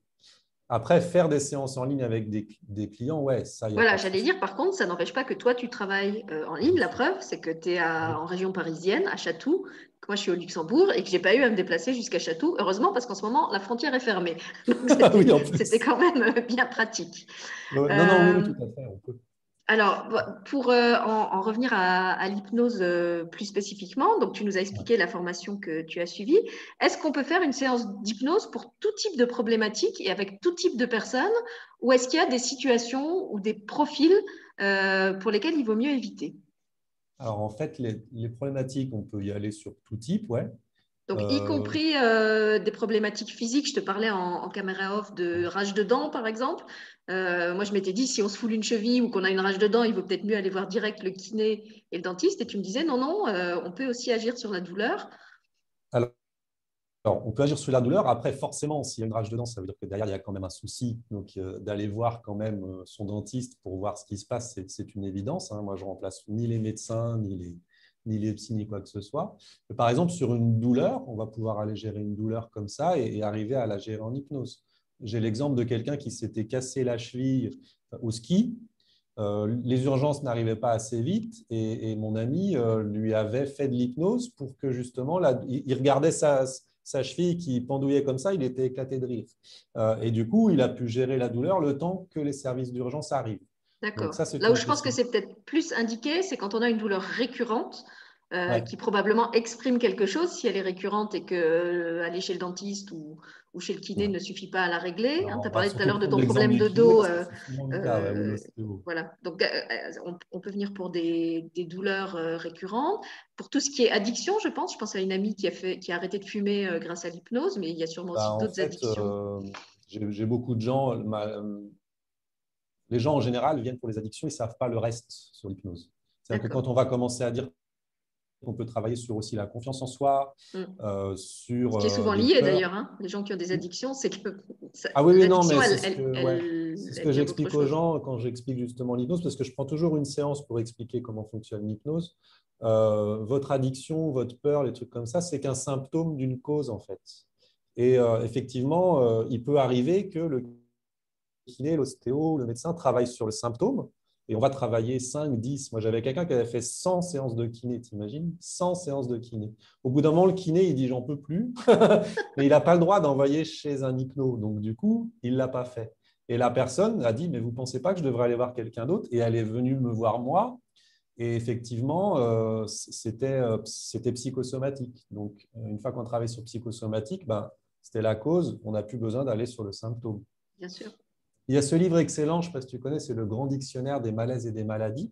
Après, faire des séances en ligne avec des, clients, ouais, ça y est. Voilà, j'allais dire, par contre, ça n'empêche pas que toi, tu travailles en ligne. La preuve, c'est que tu es en région parisienne, à Chatou, que moi, je suis au Luxembourg et que je n'ai pas eu à me déplacer jusqu'à Chatou. Heureusement, parce qu'en ce moment, la frontière est fermée. Ah c'était quand même bien pratique. non, non, oui, tout à fait. On peut. Alors, pour euh, en, revenir à, l'hypnose euh, plus spécifiquement, donc tu nous as expliqué la formation que tu as suivie. Est-ce qu'on peut faire une séance d'hypnose pour tout type de problématiques et avec tout type de personnes Ou est-ce qu'il y a des situations ou des profils euh, pour lesquels il vaut mieux éviter? Alors, en fait, les, les, problématiques, on peut y aller sur tout type, ouais. Donc, y euh, compris euh, des problématiques physiques. Je te parlais en, caméra off de rage de dents, par exemple. Euh, moi, je m'étais dit, si on se foule une cheville ou qu'on a une rage de dents, il vaut peut-être mieux aller voir direct le kiné et le dentiste. Et tu me disais, non, non, on peut aussi agir sur la douleur. Alors, on peut agir sur la douleur. Après, forcément, s'il y a une rage de dents, ça veut dire que derrière, il y a quand même un souci. Donc, d'aller voir quand même son dentiste pour voir ce qui se passe, c'est une évidence. Hein. Moi, je remplace ni les médecins, ni les, ni les ni quoi que ce soit. par exemple, sur une douleur, on va pouvoir aller gérer une douleur comme ça et, arriver à la gérer en hypnose. J'ai l'exemple de quelqu'un qui s'était cassé la cheville au ski. Euh, les urgences n'arrivaient pas assez vite et, mon ami euh, lui avait fait de l'hypnose pour que justement, il, regardait sa, cheville qui pendouillait comme ça, il était éclaté de rire. Euh, et du coup, il a pu gérer la douleur le temps que les services d'urgence arrivent. D'accord. Là où je pense que c'est peut-être plus indiqué, c'est quand on a une douleur récurrente. Euh, qui probablement exprime quelque chose si elle est récurrente et que euh, aller chez le dentiste ou, ou chez le kiné ne suffit pas à la régler. Hein, tu as parlé tout à l'heure de ton problème de dos. Euh, voilà. Donc, on, peut venir pour des, des, douleurs récurrentes. Pour tout ce qui est addiction, je pense. Je pense à une amie qui a, fait, qui a arrêté de fumer grâce à l'hypnose, mais il y a sûrement aussi bah, d'autres addictions. J'ai beaucoup de gens les gens en général viennent pour les addictions, ils ne savent pas le reste sur l'hypnose. C'est-à-dire que quand on va commencer à dire qu'on peut travailler sur aussi la confiance en soi, mm. euh, sur. Ce qui est souvent euh, lié d'ailleurs, hein. les gens qui ont des addictions, c'est que. ah oui, oui, non, mais c'est ce que, j'explique aux gens quand j'explique justement l'hypnose, parce que je prends toujours une séance pour expliquer comment fonctionne l'hypnose. Euh, votre addiction, votre peur, les trucs comme ça, c'est qu'un symptôme d'une cause en fait. Et effectivement, il peut arriver que le kiné, l'ostéo, le médecin travaille sur le symptôme et on va travailler 5, 10. Moi, j'avais quelqu'un qui avait fait 100 séances de kiné, t'imagines? 100 séances de kiné. Au bout d'un moment, le kiné, il dit j'en peux plus, mais il n'a pas le droit d'envoyer chez un hypno. Donc, du coup, il ne l'a pas fait. Et la personne a dit mais vous ne pensez pas que je devrais aller voir quelqu'un d'autre? Et elle est venue me voir moi. Et effectivement, euh, euh, c'était psychosomatique. Donc, une fois qu'on travaille sur psychosomatique, ben, c'était la cause. On n'a plus besoin d'aller sur le symptôme. Bien sûr. Il y a ce livre excellent, je ne sais pas si tu connais, c'est le Grand Dictionnaire des malaises et des maladies.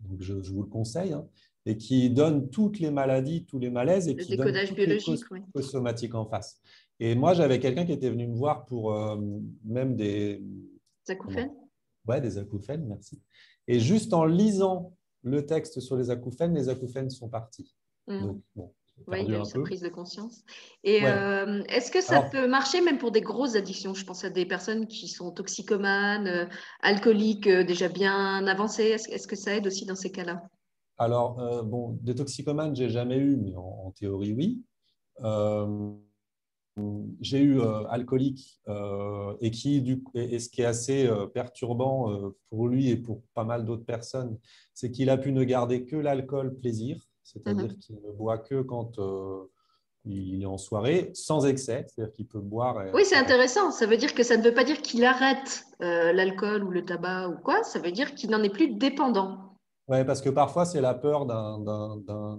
Donc je, vous le conseille. Hein, et qui donne toutes les maladies, tous les malaises et le qui donne biologique, les somatiques en face. Et moi, j'avais quelqu'un qui était venu me voir pour euh, même des acouphènes? Ouais, des acouphènes, merci. Et juste en lisant le texte sur les acouphènes, les acouphènes sont partis. Mmh. Donc, bon, oui, il y a eu prise de conscience. Et euh, est-ce que ça peut marcher même pour des grosses addictions? Je pense à des personnes qui sont toxicomanes, euh, alcooliques, euh, déjà bien avancées. Est-ce, que ça aide aussi dans ces cas-là? Alors, bon, des toxicomanes, j'ai jamais eu, mais en, théorie, oui. j'ai eu alcoolique et qui, du, et, ce qui est assez perturbant pour lui et pour pas mal d'autres personnes, c'est qu'il a pu ne garder que l'alcool plaisir c'est-à-dire mhm. qu'il ne boit que quand euh, il est en soirée, sans excès, c'est-à-dire qu'il peut boire. oui, c'est intéressant. Ça veut dire que ça ne veut pas dire qu'il arrête euh, l'alcool ou le tabac ou quoi. Ça veut dire qu'il n'en est plus dépendant. Oui, parce que parfois, c'est la peur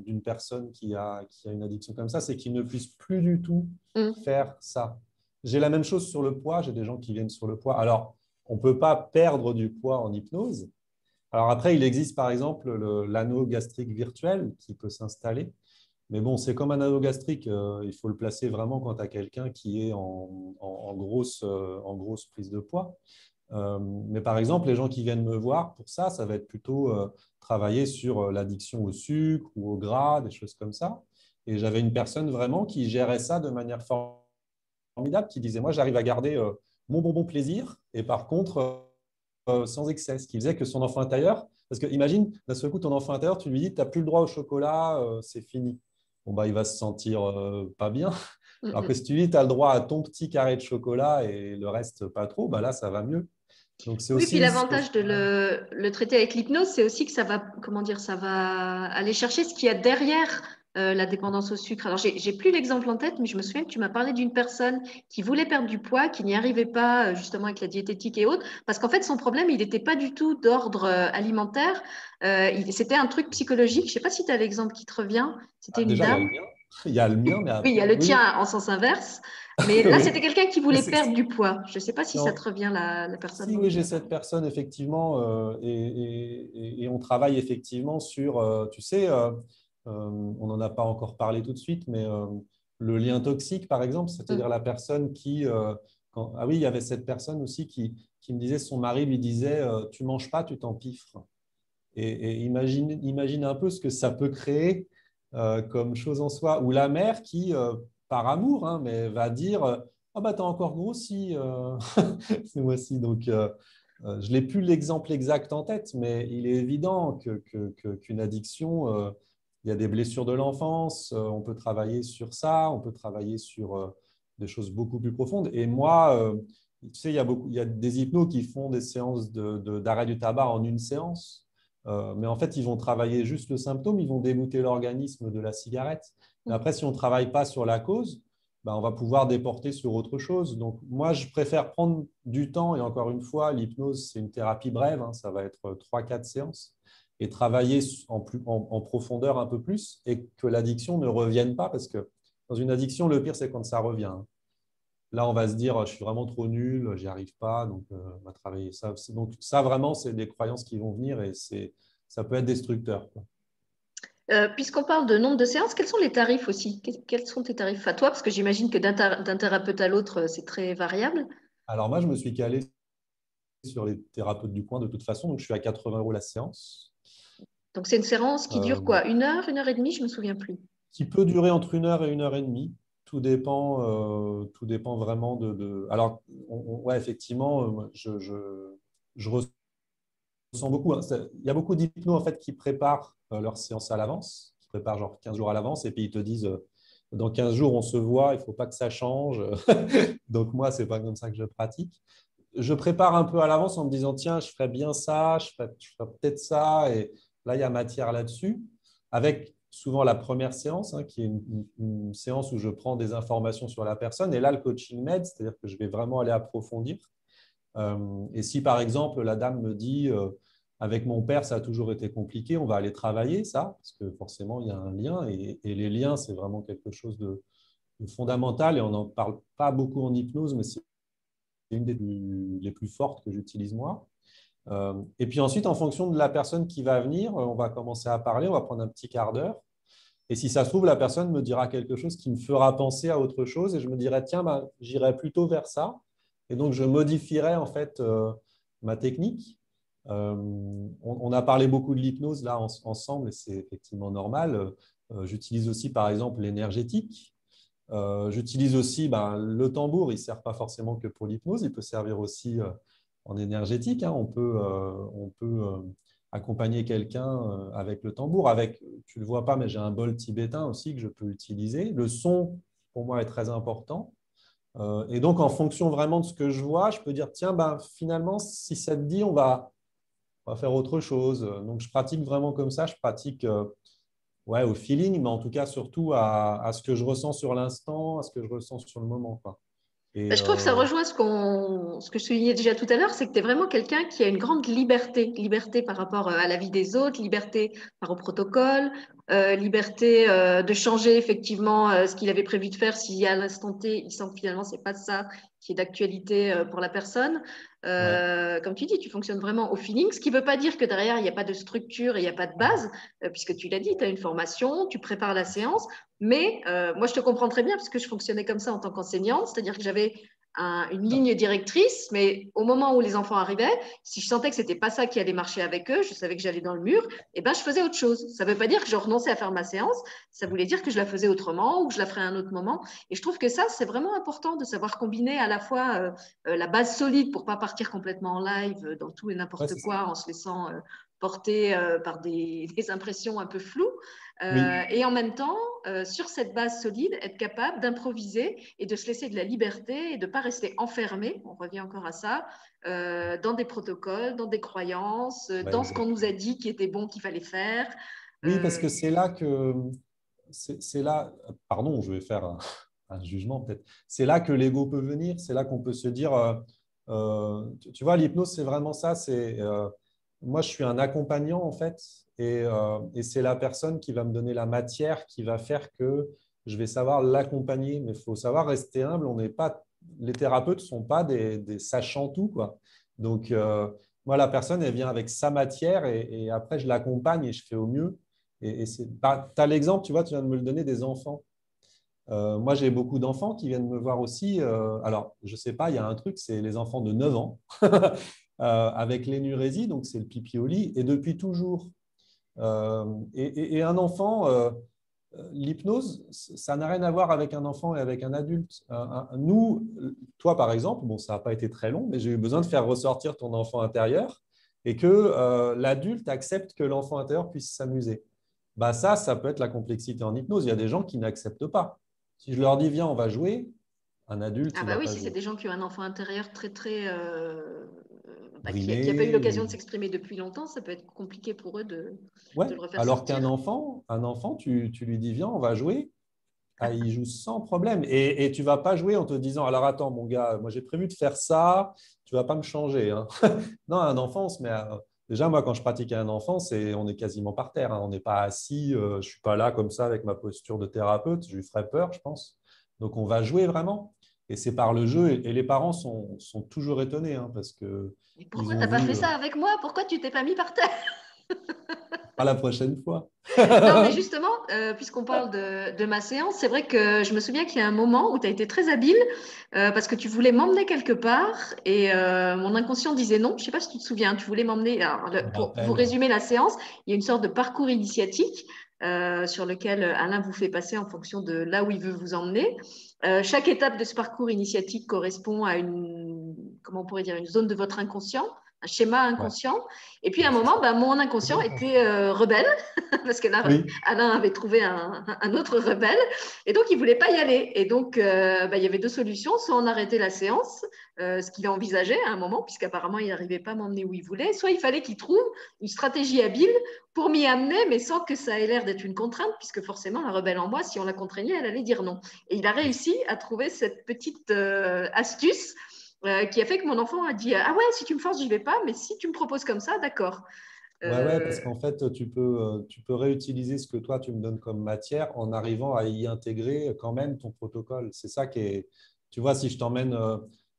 d'une personne qui a, qui a une addiction comme ça, c'est qu'il ne puisse plus du tout mm. faire ça. J'ai la même chose sur le poids. J'ai des gens qui viennent sur le poids. Alors, on ne peut pas perdre du poids en hypnose, Alors après, il existe par exemple l'anneau gastrique virtuel qui peut s'installer. Mais bon, c'est comme un anneau gastrique, euh, il faut le placer vraiment quand tu as quelqu'un qui est en, grosse, euh, en grosse prise de poids. Euh, mais par exemple, les gens qui viennent me voir pour ça, ça va être plutôt travailler sur l'addiction au sucre ou au gras, des choses comme ça. Et j'avais une personne vraiment qui gérait ça de manière formidable, qui disait, moi, j'arrive à garder mon bonbon plaisir, et par contre, sans excès, ce qui faisait que son enfant intérieur, parce que imagine, d'un seul coup, ton enfant intérieur, tu lui dis, tu n'as plus le droit au chocolat, c'est fini bon, bah, il va se sentir euh, pas bien. Alors que si tu dis, tu as le droit à ton petit carré de chocolat et le reste pas trop, bah là, ça va mieux. Donc, oui, puis l'avantage de le, le, traiter avec l'hypnose, c'est aussi que ça va, comment dire, ça va aller chercher ce qu'il y a derrière euh, la dépendance au sucre. Alors, j'ai plus l'exemple en tête, mais je me souviens que tu m'as parlé d'une personne qui voulait perdre du poids, qui n'y arrivait pas euh, justement avec la diététique et autres, parce qu'en fait, son problème, il n'était pas du tout d'ordre euh, alimentaire. C'était un truc psychologique. Je ne sais pas si tu as l'exemple qui te revient. C'était ah, une dame. Il y a le mien, mais Oui, il y a le tien en sens inverse. Mais là, c'était quelqu'un qui voulait perdre du poids. Je ne sais pas si ça te revient, la, personne. oui, j'ai cette personne, effectivement, et, et, on travaille effectivement sur, tu sais, euh, on n'en a pas encore parlé tout de suite, mais euh, le lien toxique, par exemple, c'est-à-dire mm. la personne qui... Euh, ah oui, il y avait cette personne aussi qui, me disait, son mari lui disait, tu manges pas, tu t'empiffres. Et, et imagine, imagine, un peu ce que ça peut créer comme chose en soi. Ou la mère qui, par amour, hein, mais va dire, ah bah t'as encore grossi ce mois-ci. Donc, je n'ai plus l'exemple exact en tête, mais il est évident qu'une addiction il y a des blessures de l'enfance, euh, on peut travailler sur ça, on peut travailler sur euh, des choses beaucoup plus profondes. Et moi, euh, tu sais, il y a, beaucoup, il y a des hypnos qui font des séances d'arrêt du tabac en une séance. mais en fait, ils vont travailler juste le symptôme, ils vont dégoûter l'organisme de la cigarette. Mais après, si on ne travaille pas sur la cause, ben, on va pouvoir déporter sur autre chose. Donc, moi, je préfère prendre du temps. Et encore une fois, l'hypnose, c'est une thérapie brève. Hein, ça va être 3-4 séances et travailler en, plus, en, profondeur un peu plus et que l'addiction ne revienne pas parce que dans une addiction, le pire, c'est quand ça revient. Là, on va se dire, je suis vraiment trop nul, j'y arrive pas, donc euh, on va travailler ça. Donc ça, vraiment, c'est des croyances qui vont venir et ça peut être destructeur. Euh, puisqu'on parle de nombre de séances, quels sont les tarifs aussi? Quels sont tes tarifs à toi? Parce que j'imagine que d'un thérapeute à l'autre, c'est très variable. Alors moi, je me suis calé sur les thérapeutes du point de toute façon, donc je suis à 80 euros la séance. Donc, c'est une séance qui dure euh, quoi Une heure, une heure et demie Je ne me souviens plus. Qui peut durer entre une heure et une heure et demie. Tout dépend, euh, tout dépend vraiment de. Alors, ouais, effectivement, euh, je, je, ressens beaucoup. Hein. Il y a beaucoup d'hypnos en fait, qui préparent leur séance à l'avance, qui préparent genre 15 jours à l'avance, et puis ils te disent dans 15 jours, on se voit, il ne faut pas que ça change. Donc, moi, ce n'est pas comme ça que je pratique. Je prépare un peu à l'avance en me disant tiens, je ferai bien ça, je ferai, je ferai peut-être ça. Et, Là, il y a matière là-dessus, avec souvent la première séance, hein, qui est une, séance où je prends des informations sur la personne. Et là, le coaching m'aide, c'est-à-dire que je vais vraiment aller approfondir. Euh, et si, par exemple, la dame me dit, euh, avec mon père, ça a toujours été compliqué, on va aller travailler ça, parce que forcément, il y a un lien. Et, les liens, c'est vraiment quelque chose de, fondamental. Et on n'en parle pas beaucoup en hypnose, mais c'est une des plus fortes que j'utilise moi. Euh, et puis ensuite, en fonction de la personne qui va venir, euh, on va commencer à parler, on va prendre un petit quart d'heure. Et si ça se trouve, la personne me dira quelque chose qui me fera penser à autre chose et je me dirai, tiens, bah, j'irai plutôt vers ça. Et donc, je modifierai en fait euh, ma technique. on, a parlé beaucoup de l'hypnose là ensemble et c'est effectivement normal. J'utilise aussi par exemple l'énergétique. J'utilise aussi ben, le tambour, il ne sert pas forcément que pour l'hypnose, il peut servir aussi en énergétique. Hein. On peut, euh, euh, accompagner quelqu'un euh, avec le tambour. Avec, tu ne le vois pas, mais j'ai un bol tibétain aussi que je peux utiliser. Le son, pour moi, est très important. et donc, en fonction vraiment de ce que je vois, je peux dire, tiens, ben, finalement, si ça te dit, on va, on va faire autre chose. Donc, je pratique vraiment comme ça. Je pratique ouais, au feeling, mais en tout cas, surtout à, à ce que je ressens sur l'instant, à ce que je ressens sur le moment. Quoi. Bah, je trouve que ça euh, rejoint ce, ce que je soulignais déjà tout à l'heure, c'est que tu es vraiment quelqu'un qui a une grande liberté, liberté par rapport euh, à la vie des autres, liberté par rapport au protocole, liberté de changer effectivement ce qu'il avait prévu de faire si à l'instant T, il sent que finalement, c'est pas ça qui est d'actualité pour la personne. Comme tu dis, tu fonctionnes vraiment au feeling, ce qui ne veut pas dire que derrière, il n'y a pas de structure et il n'y a pas de base, puisque tu l'as dit, tu as une formation, tu prépares la séance, mais moi, je te comprends très bien parce que je fonctionnais comme ça en tant qu'enseignante, c'est-à-dire que j'avais une ligne directrice, mais au moment où les enfants arrivaient, si je sentais que c'était pas ça qui allait marcher avec eux, je savais que j'allais dans le mur, et eh ben je faisais autre chose. Ça ne veut pas dire que je renonçais à faire ma séance, ça voulait dire que je la faisais autrement ou que je la ferais à un autre moment. Et je trouve que ça, c'est vraiment important de savoir combiner à la fois euh, euh, la base solide pour pas partir complètement en live euh, dans tout et n'importe quoi en se laissant porter par des, des, impressions un peu floues, euh, et en même temps, euh, sur cette base solide, être capable d'improviser et de se laisser de la liberté et de ne pas rester enfermé, on revient encore à ça, euh, dans des protocoles, dans des croyances, dans ce qu'on nous a dit qui était bon, qu'il fallait faire. Oui, parce que c'est là que... C'est là, pardon, je vais faire un, un jugement peut-être, c'est là que l'ego peut venir, c'est là qu'on peut se dire, tu vois, l'hypnose, c'est vraiment ça, c'est... moi, je suis un accompagnant, en fait, euh, et, c'est la personne qui va me donner la matière qui va faire que je vais savoir l'accompagner. Mais il faut savoir rester humble. On pas, les thérapeutes ne sont pas des, sachants tout. Quoi. Donc, euh, moi, la personne, elle vient avec sa matière et, après, je l'accompagne et je fais au mieux. Et, tu as l'exemple, tu vois, tu viens de me le donner des enfants. Euh, moi, j'ai beaucoup d'enfants qui viennent me voir aussi. alors, je ne sais pas, il y a un truc, c'est les enfants de 9 ans avec l'énurésie, donc c'est le pipi au lit. Et depuis toujours, euh, et, un enfant, euh, l'hypnose, ça n'a rien à voir avec un enfant et avec un adulte. nous, toi par exemple, bon, ça n'a pas été très long, mais j'ai eu besoin de faire ressortir ton enfant intérieur et que euh, l'adulte accepte que l'enfant intérieur puisse s'amuser. Bah ça, ça peut être la complexité en hypnose. Il y a des gens qui n'acceptent pas. Si je leur dis viens, on va jouer, un adulte. Ah bah oui, si c'est des gens qui ont un enfant intérieur très très bah, qui n'a pas eu l'occasion de s'exprimer depuis longtemps, ça peut être compliqué pour eux de, le refaire. Alors qu'un enfant, un enfant tu, tu, lui dis viens, on va jouer. Ah, il joue sans problème. Et, tu ne vas pas jouer en te disant alors attends, mon gars, moi j'ai prévu de faire ça, tu ne vas pas me changer. Hein. non, un enfant, on se met Déjà, moi, quand je pratique un enfant, c'est on est quasiment par terre. Hein. On n'est pas assis. Euh, je ne suis pas là comme ça avec ma posture de thérapeute. Je lui ferais peur, je pense. Donc, on va jouer vraiment. Et c'est par le jeu. Et, les parents sont, sont toujours étonnés hein, parce que mais pourquoi tu n'as pas fait ça avec moi? Pourquoi tu t'es pas mis par terre? À la prochaine fois. non, mais justement, euh, puisqu'on parle de, ma séance, c'est vrai que je me souviens qu'il y a un moment où tu as été très habile euh, parce que tu voulais m'emmener quelque part et euh, mon inconscient disait non. Je ne sais pas si tu te souviens, tu voulais m'emmener. Pour, pour, résumer la séance, il y a une sorte de parcours initiatique sur lequel Alain vous fait passer en fonction de là où il veut vous emmener. Euh, chaque étape de ce parcours initiatique correspond à une, comment on pourrait dire, une zone de votre inconscient, un schéma inconscient. Et puis à un moment, bah, mon inconscient était euh, rebelle, parce que là, Alain avait trouvé un, autre rebelle, et donc il ne voulait pas y aller. Et donc, euh, bah, il y avait deux solutions, soit on arrêtait la séance, ce qu'il a envisagé à un moment, puisqu'apparemment il n'arrivait pas à m'emmener où il voulait, soit il fallait qu'il trouve une stratégie habile pour m'y amener, mais sans que ça ait l'air d'être une contrainte, puisque forcément, la rebelle en moi, si on la contraignait, elle allait dire non. Et il a réussi à trouver cette petite euh, astuce euh, qui a fait que mon enfant a dit Ah ouais, si tu me forces, j'y vais pas, mais si tu me proposes comme ça, d'accord. Ouais, ouais, parce qu'en fait, tu peux, euh, tu peux réutiliser ce que toi, tu me donnes comme matière en arrivant à y intégrer quand même ton protocole. C'est ça qui est. Tu vois, si je t'emmène,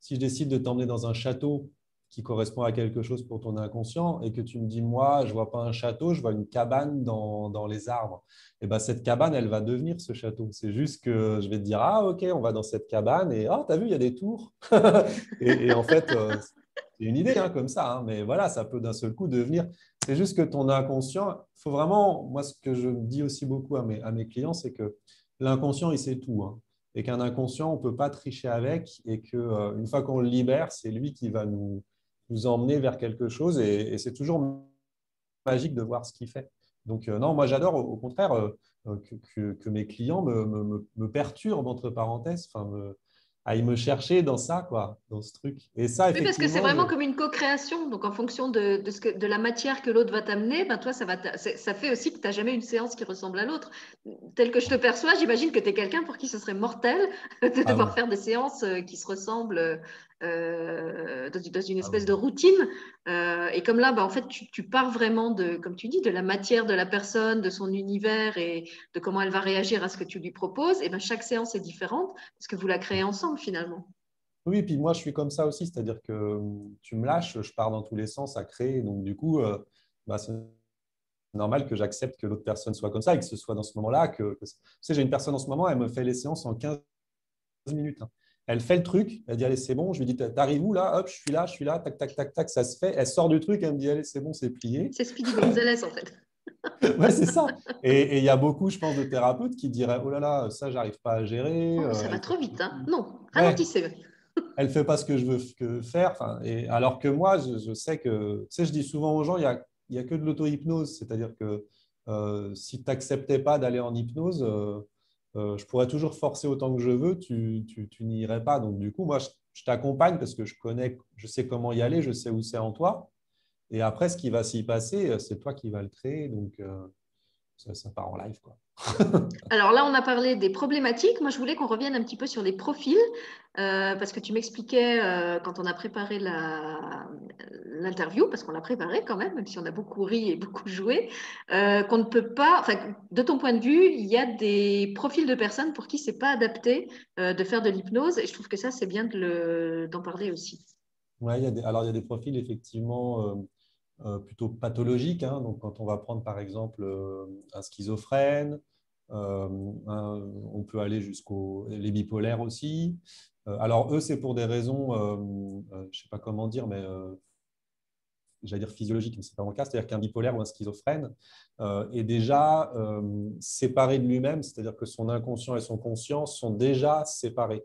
si je décide de t'emmener dans un château qui correspond à quelque chose pour ton inconscient et que tu me dis, moi, je vois pas un château, je vois une cabane dans, dans les arbres. Et ben, cette cabane, elle va devenir ce château. C'est juste que je vais te dire, ah, ok, on va dans cette cabane et, ah, tu as vu, il y a des tours. et, en fait, euh, c'est une idée hein, comme ça, hein, mais voilà, ça peut d'un seul coup devenir. C'est juste que ton inconscient, il faut vraiment, moi, ce que je dis aussi beaucoup à mes, à mes clients, c'est que l'inconscient, il sait tout. Hein, et qu'un inconscient, on ne peut pas tricher avec, et qu'une euh, fois qu'on le libère, c'est lui qui va nous, nous emmener vers quelque chose et, c'est toujours magique de voir ce qu'il fait. Donc, euh, non, moi j'adore au, contraire euh, que, que, mes clients me, me, me, perturbent, entre parenthèses, enfin, me, à me chercher dans ça, quoi, dans ce truc. Et ça, oui, parce que c'est vraiment comme une co-création. Donc, en fonction de, de, ce que, de la matière que l'autre va t'amener, ben, toi, ça, va ça fait aussi que tu n'as jamais une séance qui ressemble à l'autre. Tel que je te perçois, j'imagine que tu es quelqu'un pour qui ce serait mortel de ah devoir faire des séances euh, qui se ressemblent euh, dans, une ah espèce de routine. Euh, et comme là, bah, en fait, tu, pars vraiment de, comme tu dis, de la matière de la personne, de son univers et de comment elle va réagir à ce que tu lui proposes. Et ben, chaque séance est différente parce que vous la créez ensemble finalement. Oui, et puis moi, je suis comme ça aussi, c'est-à-dire que tu me lâches, je pars dans tous les sens à créer. Donc, du coup, bah, c'est normal que j'accepte que l'autre personne soit comme ça et que ce soit dans ce moment-là. Que, Tu sais, j'ai une personne en ce moment, elle me fait les séances en 15 minutes. Hein. Elle fait le truc, elle dit Allez, c'est bon. Je lui dis T'arrives où là? Hop, je suis là, je suis là, tac, tac, tac, tac, ça se fait. Elle sort du truc, elle me dit Allez, c'est bon, c'est plié. C'est Speedy Gonzalez en fait. ouais, c'est ça. Et il y a beaucoup, je pense, de thérapeutes qui diraient Oh là là, ça, j'arrive pas à gérer. Oh, ça euh, va trop vite. Hein. Non, ralentissez. elle fait pas ce que je veux que faire. Enfin, et alors que moi, je, sais que, tu sais, je dis souvent aux gens, il y a, y a que de l'auto-hypnose, c'est-à-dire que euh, si tu n'acceptais pas d'aller en hypnose, euh, je pourrais toujours forcer autant que je veux, tu, tu, n'y irais pas. Donc, du coup, moi, je, t'accompagne parce que je connais, je sais comment y aller, je sais où c'est en toi. Et après, ce qui va s'y passer, c'est toi qui vas le créer. Donc, ça, part en live. Quoi. Alors là, on a parlé des problématiques. Moi, je voulais qu'on revienne un petit peu sur les profils, euh, parce que tu m'expliquais euh, quand on a préparé l'interview, parce qu'on l'a préparé quand même, même si on a beaucoup ri et beaucoup joué, euh, qu'on ne peut pas, de ton point de vue, il y a des profils de personnes pour qui c'est pas adapté de faire de l'hypnose, et je trouve que ça, c'est bien d'en parler aussi. Oui, alors il y a des profils effectivement plutôt pathologiques. Hein. Donc, quand on va prendre par exemple euh, un schizophrène, euh, on peut aller jusqu'aux les bipolaires aussi. alors, eux, c'est pour des raisons, je ne sais pas comment dire, mais j'allais dire physiologique, mais ce n'est pas mon cas, c'est-à-dire qu'un bipolaire ou un schizophrène est déjà séparé de lui-même, c'est-à-dire que son inconscient et son conscient sont déjà séparés.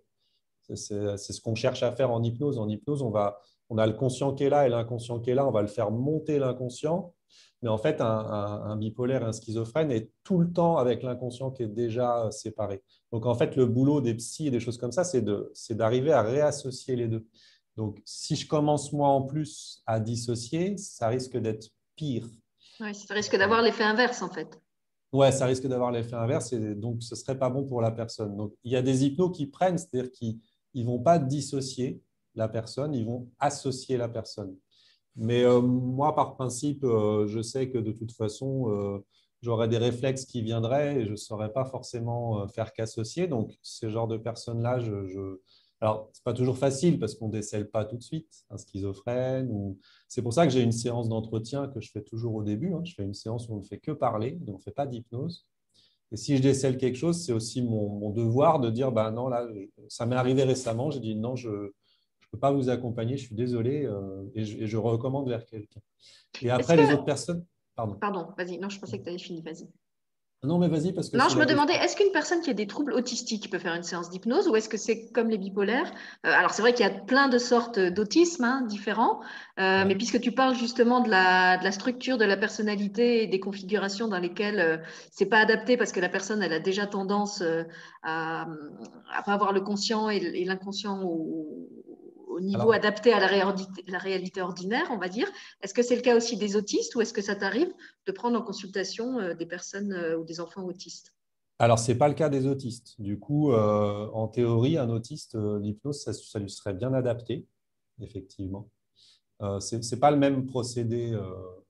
C'est ce qu'on cherche à faire en hypnose. En hypnose, on va, on a le conscient qui est là et l'inconscient qui est là, on va le faire monter l'inconscient. Mais en fait, un, bipolaire, un schizophrène est tout le temps avec l'inconscient qui est déjà séparé. Donc, en fait, le boulot des psys et des choses comme ça, c'est d'arriver à réassocier les deux. Donc, si je commence moi en plus à dissocier, ça risque d'être pire. Oui, ça risque d'avoir l'effet inverse en fait. Ouais, ça risque d'avoir l'effet inverse et donc ce ne serait pas bon pour la personne. Donc, il y a des hypnos qui prennent, c'est-à-dire qu'ils ne vont pas dissocier, la personne, ils vont associer la personne. Mais euh, moi, par principe, euh, je sais que de toute façon, euh, j'aurais des réflexes qui viendraient et je ne saurais pas forcément faire qu'associer. Donc, ce genre de personnes-là, je, Alors, ce n'est pas toujours facile parce qu'on ne décèle pas tout de suite un schizophrène. C'est pour ça que j'ai une séance d'entretien que je fais toujours au début. Hein. Je fais une séance où on ne fait que parler, donc on ne fait pas d'hypnose. Et si je décèle quelque chose, c'est aussi mon, mon, devoir de dire, ben non, là, ça m'est arrivé récemment, j'ai dit non, je, peux pas vous accompagner, je suis désolé, euh, et, je, recommande vers quelqu'un. Et après, les autres personnes. Pardon. Pardon, vas-y. Non, je pensais que tu avais fini, vas-y. Non, mais vas-y, parce que. Non, je me demandais, est-ce qu'une personne qui a des troubles autistiques peut faire une séance d'hypnose ou est-ce que c'est comme les bipolaires? Euh, Alors, c'est vrai qu'il y a plein de sortes d'autisme hein, différents, euh, mais puisque tu parles justement de la, de la, structure de la personnalité et des configurations dans lesquelles euh, c'est pas adapté parce que la personne, elle a déjà tendance à ne pas avoir le conscient et l'inconscient au, au niveau adapté à la réalité, la réalité, ordinaire, on va dire. Est-ce que c'est le cas aussi des autistes ou est-ce que ça t'arrive de prendre en consultation euh, des personnes euh, ou des enfants autistes? Alors, ce n'est pas le cas des autistes. Du coup, euh, en théorie, un autiste, l'hypnose, ça, lui serait bien adapté, effectivement. ce n'est pas le même procédé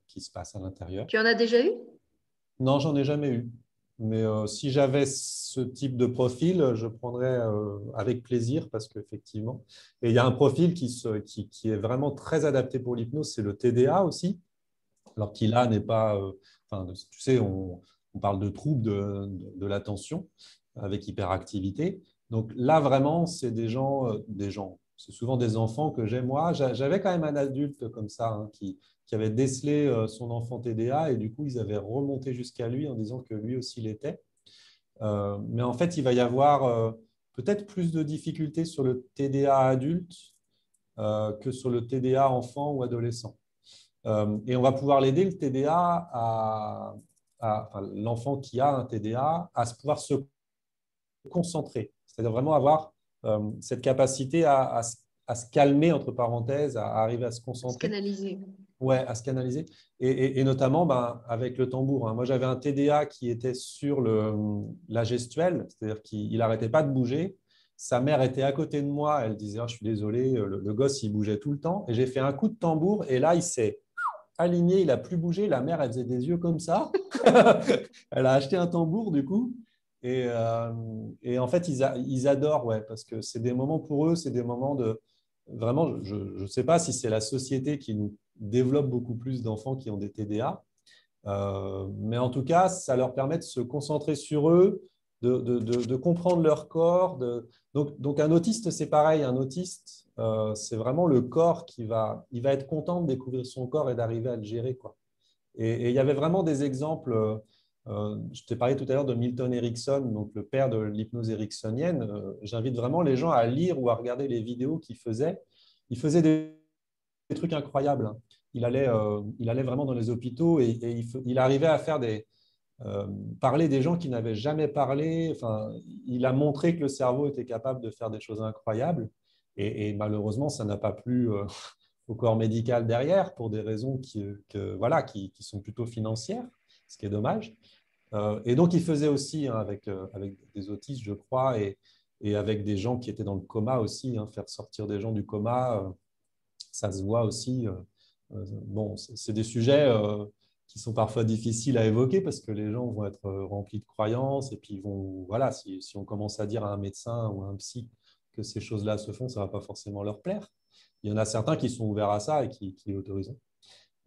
qui se passe à l'intérieur. Tu en as déjà eu? Non, j'en ai jamais eu. Mais euh, si j'avais ce type de profil, je prendrais euh, avec plaisir parce qu'effectivement, et il y a un profil qui, qui, est vraiment très adapté pour l'hypnose, c'est le TDA aussi. Alors qui là n'est pas, euh, enfin, tu sais, on, parle de troubles de, de, l'attention avec hyperactivité. Donc là vraiment, c'est des gens, des gens, c'est souvent des enfants que j'ai moi. J'avais quand même un adulte comme ça hein, qui, qui avait décelé euh, son enfant TDA et du coup, ils avaient remonté jusqu'à lui en disant que lui aussi l'était. Euh, mais en fait, il va y avoir euh, peut-être plus de difficultés sur le TDA adulte que sur le TDA enfant ou adolescent. et on va pouvoir l'aider, le TDA, à, l'enfant qui a un TDA, à pouvoir se concentrer, c'est-à-dire vraiment avoir cette capacité à, à, se calmer, entre parenthèses, à arriver à se concentrer. canaliser. Ouais, à se canaliser. Et, notamment ben, avec le tambour. Hein. Moi, j'avais un TDA qui était sur le, la gestuelle, c'est-à-dire qu'il n'arrêtait pas de bouger. Sa mère était à côté de moi. Elle disait ah, Je suis désolé, le, le, gosse, il bougeait tout le temps. Et j'ai fait un coup de tambour. Et là, il s'est aligné, il n'a plus bougé. La mère, elle faisait des yeux comme ça. elle a acheté un tambour, du coup. Et, euh, et en fait, ils, ils, adorent, ouais, parce que c'est des moments pour eux, c'est des moments de. Vraiment, je ne sais pas si c'est la société qui nous développe beaucoup plus d'enfants qui ont des TDA. Euh, mais en tout cas, ça leur permet de se concentrer sur eux, de, de, de, comprendre leur corps. Donc, donc, un autiste, c'est pareil. Un autiste, euh, c'est vraiment le corps qui va, il va être content de découvrir son corps et d'arriver à le gérer. Quoi. Et, il y avait vraiment des exemples. Euh, je t'ai parlé tout à l'heure de Milton Erickson, donc le père de l'hypnose ericksonienne. J'invite vraiment les gens à lire ou à regarder les vidéos qu'il faisait. Il faisait des, trucs incroyables. Hein. Il allait, il allait vraiment dans les hôpitaux et, il, arrivait à faire euh, parler des gens qui n'avaient jamais parlé. Enfin, il a montré que le cerveau était capable de faire des choses incroyables. Et, malheureusement, ça n'a pas plu euh, au corps médical derrière pour des raisons qui, voilà, qui, sont plutôt financières, ce qui est dommage. Euh, et donc, il faisait aussi hein, avec, avec des autistes, je crois, et, avec des gens qui étaient dans le coma aussi, hein, faire sortir des gens du coma, ça se voit aussi. bon, c'est des sujets qui sont parfois difficiles à évoquer parce que les gens vont être euh, remplis de croyances et puis vont, voilà, si, si, on commence à dire à un médecin ou à un psy que ces choses-là se font, ça ne va pas forcément leur plaire. Il y en a certains qui sont ouverts à ça et qui, qui autorisent.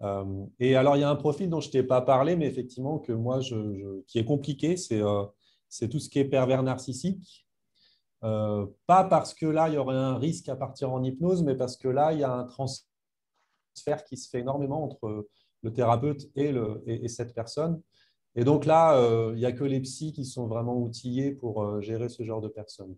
Euh, et alors, il y a un profil dont je ne t'ai pas parlé, mais effectivement, que moi, qui est compliqué, c'est euh, c'est tout ce qui est pervers narcissique. pas parce que là, il y aurait un risque à partir en hypnose, mais parce que là, il y a un transfert qui se fait énormément entre le thérapeute et, cette personne. Et donc là, euh, il n'y a que les psys qui sont vraiment outillés pour euh, gérer ce genre de personnes.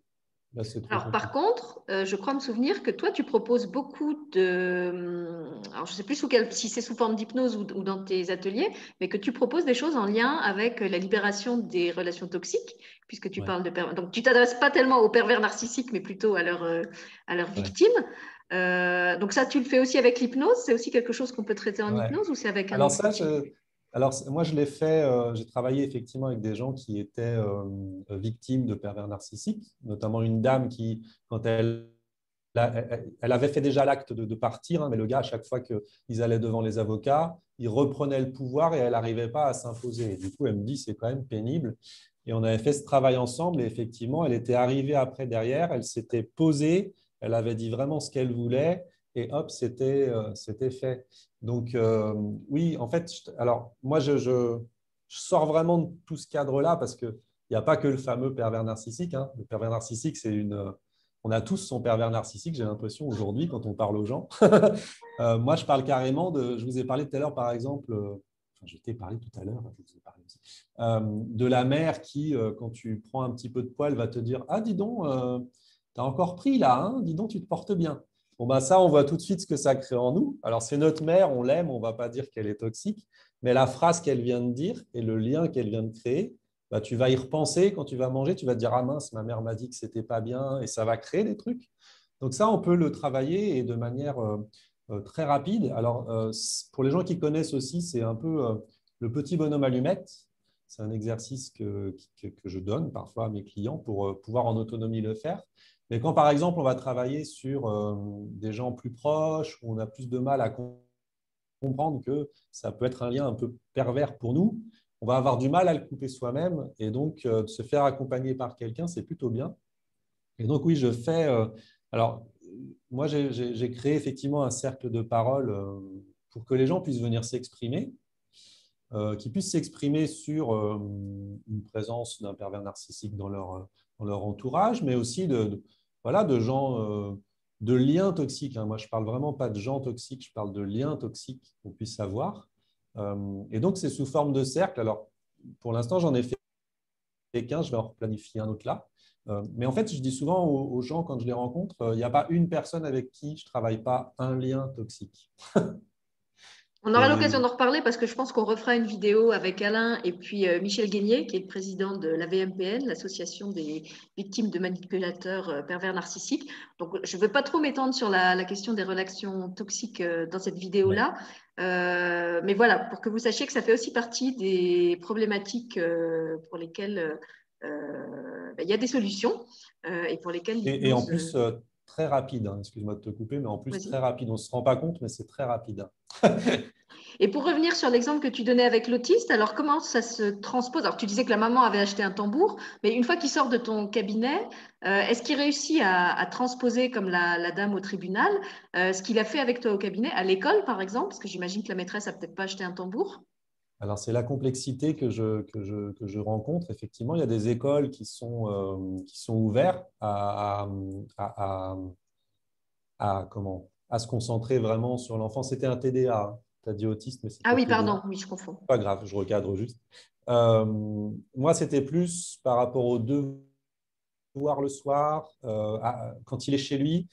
Alors, par contre, euh, je crois me souvenir que toi, tu proposes beaucoup de. Alors, je ne sais plus sous quel, si c'est sous forme d'hypnose ou, dans tes ateliers, mais que tu proposes des choses en lien avec la libération des relations toxiques, puisque tu parles de. Donc, tu t'adresses pas tellement aux pervers narcissiques, mais plutôt à leurs à leurs victimes. Euh, donc ça, tu le fais aussi avec l'hypnose? C'est aussi quelque chose qu'on peut traiter en hypnose ou c'est avec un Alors ça, Alors moi, je l'ai fait, euh, j'ai travaillé effectivement avec des gens qui étaient euh, victimes de pervers narcissiques, notamment une dame qui, quand elle elle avait fait déjà l'acte de, partir, hein, mais le gars, à chaque fois qu'ils allaient devant les avocats, il reprenait le pouvoir et elle n'arrivait pas à s'imposer. Du coup, elle me dit, c'est quand même pénible. Et on avait fait ce travail ensemble et effectivement, elle était arrivée après derrière, elle s'était posée elle avait dit vraiment ce qu'elle voulait et hop, c'était euh, fait. Donc euh, oui, en fait, alors moi, je, je, sors vraiment de tout ce cadre-là parce qu'il n'y a pas que le fameux pervers narcissique. Hein. Le pervers narcissique, c'est une... On a tous son pervers narcissique, j'ai l'impression, aujourd'hui, quand on parle aux gens. Euh, moi, je parle carrément de... Je vous ai parlé tout à l'heure, par exemple, enfin, je t'ai parlé tout à l'heure, de la mère qui, quand tu prends un petit peu de poil, va te dire « Ah, dis donc, tu as encore pris là, hein dis donc, tu te portes bien. Bah, ça, on voit tout de suite ce que ça crée en nous. Alors, c'est notre mère, on l'aime, on ne va pas dire qu'elle est toxique, mais la phrase qu'elle vient de dire et le lien qu'elle vient de créer, bah, tu vas y repenser quand tu vas manger, tu vas te dire Ah mince, ma mère m'a dit que c'était pas bien, et ça va créer des trucs. Donc, ça, on peut le travailler et de manière euh, euh, très rapide. Alors, euh, pour les gens qui connaissent aussi, c'est un peu le petit bonhomme allumette. C'est un exercice que, que, je donne parfois à mes clients pour pouvoir en autonomie le faire. Mais quand, par exemple, on va travailler sur euh, des gens plus proches, où on a plus de mal à comprendre que ça peut être un lien un peu pervers pour nous, on va avoir du mal à le couper soi-même. Et donc, euh, de se faire accompagner par quelqu'un, c'est plutôt bien. Et donc, oui, je fais. Euh, alors, moi, j'ai créé effectivement un cercle de parole pour que les gens puissent venir s'exprimer. qu'ils puissent s'exprimer sur une présence d'un pervers narcissique dans leur, dans leur entourage, mais aussi de, voilà, de gens, euh, de liens toxiques. Hein. Moi, je parle vraiment pas de gens toxiques, je parle de liens toxiques qu'on puisse avoir. Euh, et donc, c'est sous forme de cercle. Alors, pour l'instant, j'en ai fait qu'un, je vais en planifier un autre là. Euh, mais en fait, je dis souvent aux, gens, quand je les rencontre, il n'y a pas une personne avec qui je ne travaille pas un lien toxique. On aura l'occasion d'en reparler parce que je pense qu'on refera une vidéo avec Alain et puis euh, Michel Guénier, qui est le président de la VMPN, l'association des victimes de manipulateurs euh, pervers narcissiques. Donc, je ne veux pas trop m'étendre sur la, question des relations toxiques euh, dans cette vidéo-là. mais voilà, pour que vous sachiez que ça fait aussi partie des problématiques pour lesquelles ben, il y a des solutions et pour lesquelles. Et, et en plus, très rapide, hein. excuse-moi de te couper, mais en plus très rapide. On ne se rend pas compte, mais c'est très rapide. Et pour revenir sur l'exemple que tu donnais avec l'autiste, alors comment ça se transpose? Alors tu disais que la maman avait acheté un tambour, mais une fois qu'il sort de ton cabinet, euh, est-ce qu'il réussit à, transposer comme la, dame au tribunal euh, ce qu'il a fait avec toi au cabinet, à l'école par exemple? Parce que j'imagine que la maîtresse a peut-être pas acheté un tambour. Alors, c'est la complexité que je, que, je, que je, rencontre. Effectivement, il y a des écoles qui sont, euh, qui sont ouvertes à, à, à, comment, à se concentrer vraiment sur l'enfant. C'était un TDA, hein. tu as dit autiste, mais Ah oui, pardon, oui, je confonds. Pas grave, je recadre juste. Euh, moi, c'était plus par rapport aux devoirs le soir, euh, quand il est chez lui,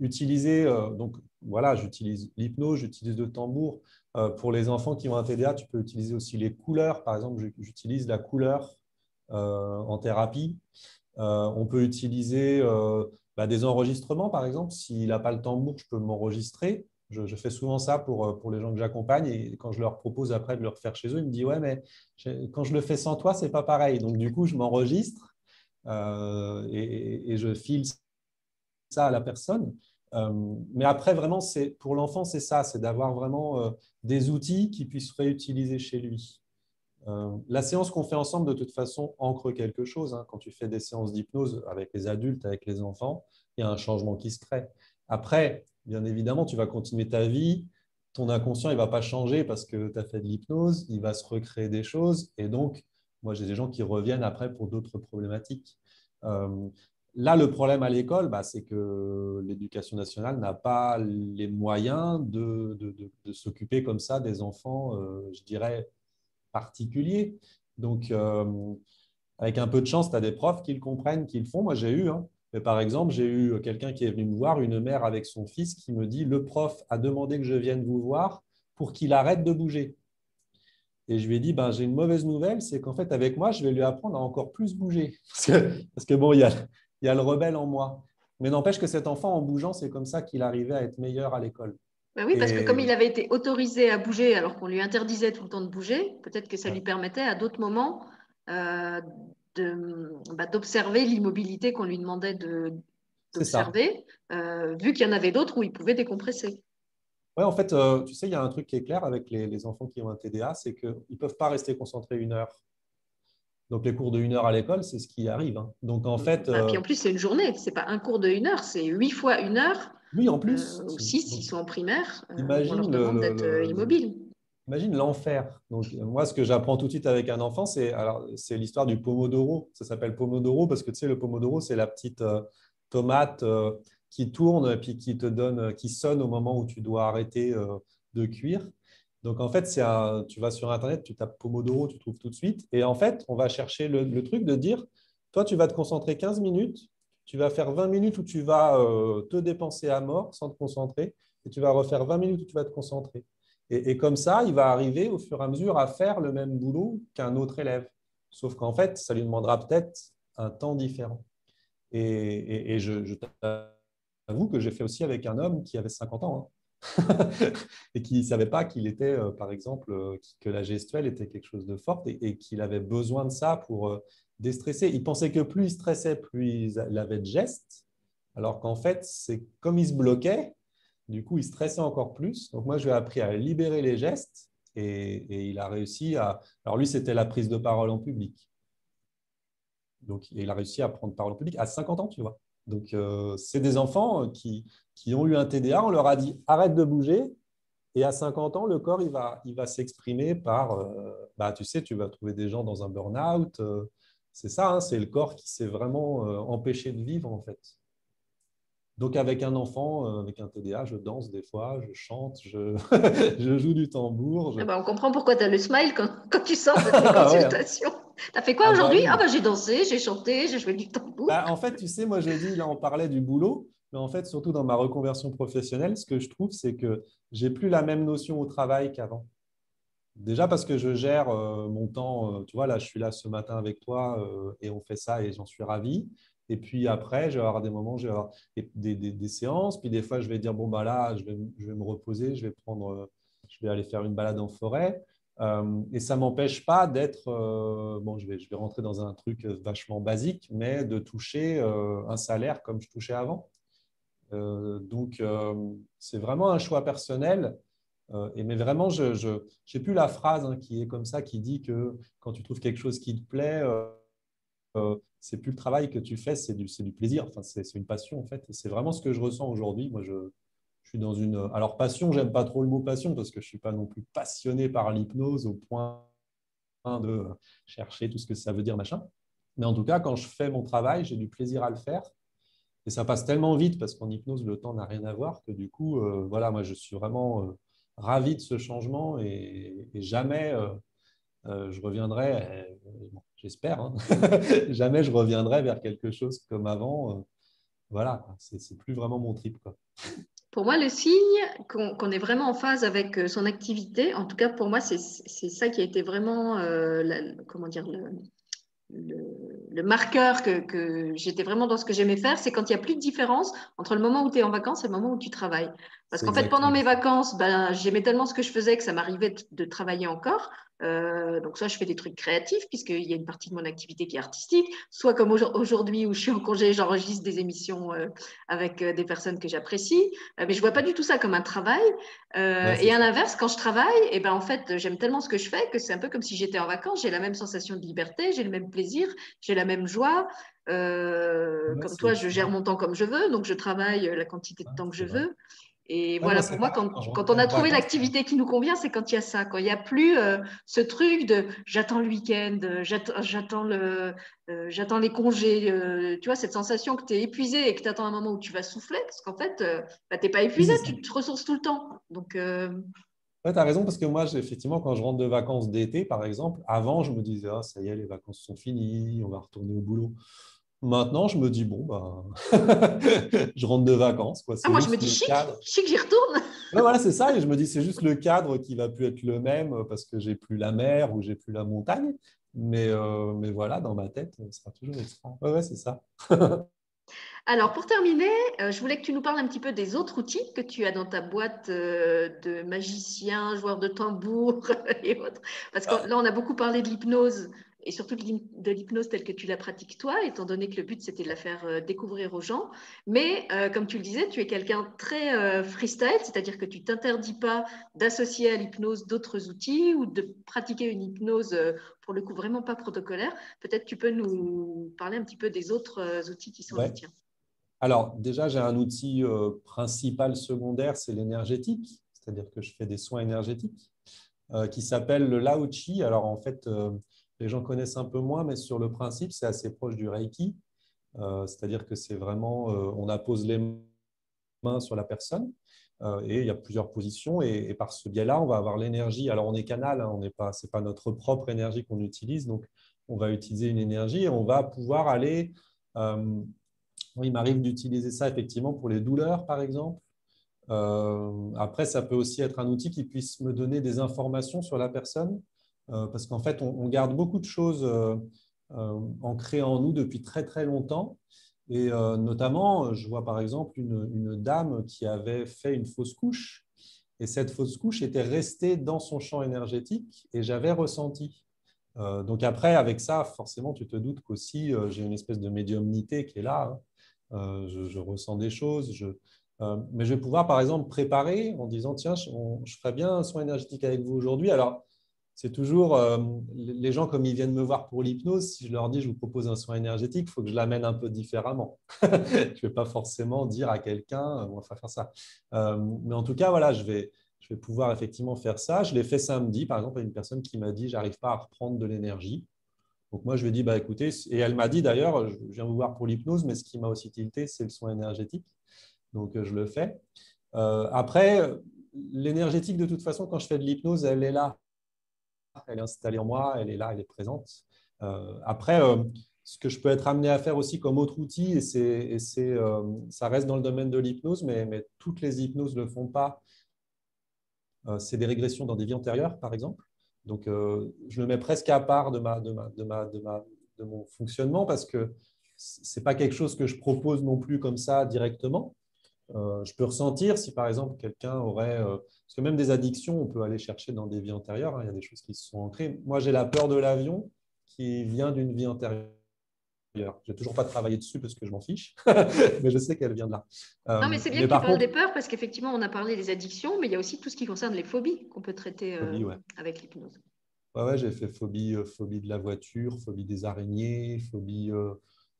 utiliser, donc voilà, j'utilise l'hypnose, j'utilise le tambour. Euh, pour les enfants qui ont un TDA, tu peux utiliser aussi les couleurs. Par exemple, j'utilise la couleur euh, en thérapie. Euh, on peut utiliser bah, des enregistrements, par exemple. S'il n'a pas le tambour, je peux m'enregistrer. Je, fais souvent ça pour, pour les gens que j'accompagne et quand je leur propose après de le refaire chez eux, ils me disent Ouais, mais quand je le fais sans toi, c'est pas pareil. Donc, du coup, je m'enregistre et, je file ça à la personne. Euh, mais après, vraiment, pour l'enfant, c'est ça, c'est d'avoir vraiment euh, des outils qu'il puisse réutiliser chez lui. Euh, la séance qu'on fait ensemble, de toute façon, ancre quelque chose. Hein. Quand tu fais des séances d'hypnose avec les adultes, avec les enfants, il y a un changement qui se crée. Après, bien évidemment, tu vas continuer ta vie. Ton inconscient, il ne va pas changer parce que tu as fait de l'hypnose. Il va se recréer des choses. Et donc, moi, j'ai des gens qui reviennent après pour d'autres problématiques. Là, le problème à l'école, bah, c'est que l'éducation nationale n'a pas les moyens de, s'occuper comme ça des enfants, euh, je dirais, particuliers. Donc, euh, avec un peu de chance, tu as des profs qui le comprennent, qui le font. Moi, j'ai eu. Hein. Mais par exemple, j'ai eu quelqu'un qui est venu me voir, une mère avec son fils, qui me dit Le prof a demandé que je vienne vous voir pour qu'il arrête de bouger. Et je lui ai dit, ben, j'ai une mauvaise nouvelle, c'est qu'en fait, avec moi, je vais lui apprendre à encore plus bouger. Que, parce que bon, il y a, il y a le rebelle en moi. Mais n'empêche que cet enfant, en bougeant, c'est comme ça qu'il arrivait à être meilleur à l'école. Ben oui, parce que comme il avait été autorisé à bouger alors qu'on lui interdisait tout le temps de bouger, peut-être que ça lui permettait à d'autres moments euh, bah, d'observer l'immobilité qu'on lui demandait d'observer, euh, vu qu'il y en avait d'autres où il pouvait décompresser. Oui, en fait, euh, tu sais, il y a un truc qui est clair avec les, les enfants qui ont un TDA, c'est qu'ils ne peuvent pas rester concentrés une heure. Donc, les cours de une heure à l'école, c'est ce qui arrive. Hein. Donc, en fait. Et puis, en plus, c'est une journée. Ce n'est pas un cours de une heure, c'est huit fois une heure. Oui, en plus. Euh, ou six, s'ils sont en primaire. Euh, imagine on d'être euh, immobile. Imagine l'enfer. Donc, moi, ce que j'apprends tout de suite avec un enfant, c'est c'est l'histoire du pomodoro. Ça s'appelle pomodoro parce que tu sais, le pomodoro, c'est la petite tomate qui tourne et puis qui te donne, qui sonne au moment où tu dois arrêter de cuire. Donc, en fait, tu vas sur Internet, tu tapes Pomodoro, tu trouves tout de suite. Et en fait, on va chercher le, truc de dire, toi, tu vas te concentrer 15 minutes, tu vas faire 20 minutes où tu vas euh, te dépenser à mort sans te concentrer, et tu vas refaire 20 minutes où tu vas te concentrer. Et, comme ça, il va arriver au fur et à mesure à faire le même boulot qu'un autre élève. Sauf qu'en fait, ça lui demandera peut-être un temps différent. Et, je, je t'avoue que j'ai fait aussi avec un homme qui avait 50 ans. Hein. et qui ne savait pas qu'il était, euh, par exemple, euh, que la gestuelle était quelque chose de fort et, qu'il avait besoin de ça pour euh, déstresser. Il pensait que plus il stressait, plus il avait de gestes, alors qu'en fait, c'est comme il se bloquait, du coup, il stressait encore plus. Donc moi, je lui ai appris à libérer les gestes et, il a réussi à... Alors lui, c'était la prise de parole en public. Donc il a réussi à prendre parole en public à 50 ans, tu vois. Donc, c'est des enfants qui, qui ont eu un TDA, on leur a dit arrête de bouger. Et à 50 ans, le corps, il va, il va s'exprimer par, euh, bah, tu sais, tu vas trouver des gens dans un burn-out. Euh, c'est ça, hein, c'est le corps qui s'est vraiment euh, empêché de vivre, en fait. Donc, avec un enfant, avec un TDA, je danse des fois, je chante, je, je joue du tambour. Ah bah, on comprend pourquoi tu as le smile quand, quand tu sors de tes ah consultations. As fait quoi ah bah aujourd'hui Ah, bah, j'ai dansé, j'ai chanté, j'ai joué du tambour. en fait, tu sais, moi, je dis, là, on parlait du boulot. Mais en fait, surtout dans ma reconversion professionnelle, ce que je trouve, c'est que j'ai plus la même notion au travail qu'avant. Déjà parce que je gère euh, mon temps. Euh, tu vois, là, je suis là ce matin avec toi euh, et on fait ça et j'en suis ravi. Et puis après, je vais avoir des moments, je vais avoir des, des, séances. Puis des fois, je vais dire bon bah là, je vais, je vais me reposer, je vais prendre, je vais aller faire une balade en forêt. Et ça ne m'empêche pas d'être, bon, je vais, je vais rentrer dans un truc vachement basique, mais de toucher un salaire comme je touchais avant. donc, c'est vraiment un choix personnel. et mais vraiment, je n'ai plus la phrase hein, qui est comme ça, qui dit que quand tu trouves quelque chose qui te plaît, c'est plus le travail que tu fais, c'est du, du, plaisir. Enfin, c'est une passion en fait. C'est vraiment ce que je ressens aujourd'hui. Moi, je, je, suis dans une. Alors passion, j'aime pas trop le mot passion parce que je suis pas non plus passionné par l'hypnose au point de chercher tout ce que ça veut dire machin. Mais en tout cas, quand je fais mon travail, j'ai du plaisir à le faire. Et ça passe tellement vite parce qu'en hypnose, le temps n'a rien à voir que du coup, euh, voilà, moi, je suis vraiment euh, ravi de ce changement et, jamais euh, je reviendrai j'espère, hein. jamais je reviendrai vers quelque chose comme avant. Euh, voilà, c'est plus vraiment mon trip. Quoi. Pour moi, le signe qu'on est vraiment en phase avec euh, son activité, en tout cas pour moi, c'est ça qui a été vraiment, euh, comment dire, le, le, marqueur que, que j'étais vraiment dans ce que j'aimais faire, c'est quand il n'y a plus de différence entre le moment où tu es en vacances et le moment où tu travailles. Parce qu'en fait, pendant mes vacances, ben, j'aimais tellement ce que je faisais que ça m'arrivait de, travailler encore. Euh, donc, soit je fais des trucs créatifs, puisqu'il y a une partie de mon activité qui est artistique, soit comme aujourd'hui où je suis en congé, j'enregistre des émissions euh, avec euh, des personnes que j'apprécie. mais je vois pas du tout ça comme un travail. et à l'inverse, quand je travaille, et eh ben, en fait, j'aime tellement ce que je fais que c'est un peu comme si j'étais en vacances. J'ai la même sensation de liberté, j'ai le même plaisir, j'ai la même joie. comme toi, je gère mon temps comme je veux, donc je travaille la quantité de temps que je veux. Et voilà, pour moi, quand, quand, on a trouvé l'activité qui nous convient, c'est quand il y a ça, quand il n'y a plus euh, ce truc de j'attends le week-end, euh, j'attends le, euh, j'attends les congés, tu vois, cette sensation que tu es épuisé et que tu attends un moment où tu vas souffler, parce qu'en fait, bah, tu n'es pas épuisé, tu te ressources tout le temps. Donc, Ouais, tu as raison, parce que moi, effectivement, quand je rentre de vacances d'été, par exemple, avant, je me disais, ah, ça y est, les vacances sont finies, on va retourner au boulot. Maintenant, je me dis, bon, bah, je rentre de vacances. Quoi. Ah, moi, je me dis, chic, chic j'y retourne. voilà, c'est ça. Et je me dis, c'est juste le cadre qui va plus être le même parce que j'ai plus la mer ou j'ai plus la montagne. Mais, euh, mais voilà, dans ma tête, ce sera toujours extra. Ouais, ouais c'est ça. Alors, pour terminer, euh, je voulais que tu nous parles un petit peu des autres outils que tu as dans ta boîte euh, de magicien, joueur de tambour et autres. Parce que ah. là, on a beaucoup parlé de l'hypnose et surtout de l'hypnose telle que tu la pratiques toi, étant donné que le but c'était de la faire euh, découvrir aux gens. Mais euh, comme tu le disais, tu es quelqu'un très euh, freestyle, c'est-à-dire que tu t'interdis pas d'associer à l'hypnose d'autres outils ou de pratiquer une hypnose pour le coup vraiment pas protocolaire. Peut-être tu peux nous parler un petit peu des autres outils qui sont les tiens. Alors déjà, j'ai un outil principal secondaire, c'est l'énergétique, c'est-à-dire que je fais des soins énergétiques qui s'appelle le Lao Chi. Alors en fait, les gens connaissent un peu moins, mais sur le principe, c'est assez proche du Reiki. Euh, c'est-à-dire que c'est vraiment, euh, on appose les mains sur la personne euh, et il y a plusieurs positions. Et, par ce biais-là, on va avoir l'énergie. Alors, on est canal, hein, on n'est pas, pas notre propre énergie qu'on utilise. Donc, on va utiliser une énergie et on va pouvoir aller. il m'arrive d'utiliser ça effectivement pour les douleurs, par exemple. après, ça peut aussi être un outil qui puisse me donner des informations sur la personne. Euh, parce qu'en fait, on, garde beaucoup de choses euh, euh, ancrées en nous depuis très très longtemps. Et notamment, je vois par exemple une, dame qui avait fait une fausse couche, et cette fausse couche était restée dans son champ énergétique, et j'avais ressenti. donc après, avec ça, forcément, tu te doutes qu'aussi, j'ai une espèce de médiumnité qui est là. Hein. je, ressens des choses. Je, mais je vais pouvoir, par exemple, préparer en disant, tiens, je, je ferai bien un soin énergétique avec vous aujourd'hui. Alors, c'est toujours euh, les gens comme ils viennent me voir pour l'hypnose, si je leur dis je vous propose un soin énergétique, il faut que je l'amène un peu différemment. je ne vais pas forcément dire à quelqu'un euh, on va faire ça. Euh, mais en tout cas, voilà, je vais, pouvoir effectivement faire ça. Je l'ai fait samedi, par exemple, à une personne qui m'a dit j'arrive pas à reprendre de l'énergie. Donc moi, je lui ai dit bah écoutez, et elle m'a dit d'ailleurs, je viens vous voir pour l'hypnose, mais ce qui m'a aussi tilté, c'est le soin énergétique. Donc je le fais. après, l'énergétique, de toute façon, quand je fais de l'hypnose, elle est là elle est installée en moi, elle est là, elle est présente. Euh, après, euh, ce que je peux être amené à faire aussi comme autre outil, et, c'est, euh, ça reste dans le domaine de l'hypnose, mais, toutes les hypnoses ne le font pas, c'est des régressions dans des vies antérieures, par exemple. Donc, je le mets presque à part de, ma, de, mon fonctionnement parce que ce n'est pas quelque chose que je propose non plus comme ça directement. Je peux ressentir si, par exemple, quelqu'un aurait... parce que même des addictions, on peut aller chercher dans des vies antérieures. Hein, il y a des choses qui se sont ancrées. Moi, j'ai la peur de l'avion qui vient d'une vie antérieure. Je n'ai toujours pas travaillé dessus parce que je m'en fiche, mais je sais qu'elle vient de là. non, mais c'est bien que tu parles des peurs parce qu'effectivement, on a parlé des addictions, mais il y a aussi tout ce qui concerne les phobies qu'on peut traiter avec l'hypnose. Ouais, ouais j'ai fait phobie, phobie de la voiture, phobie des araignées, phobie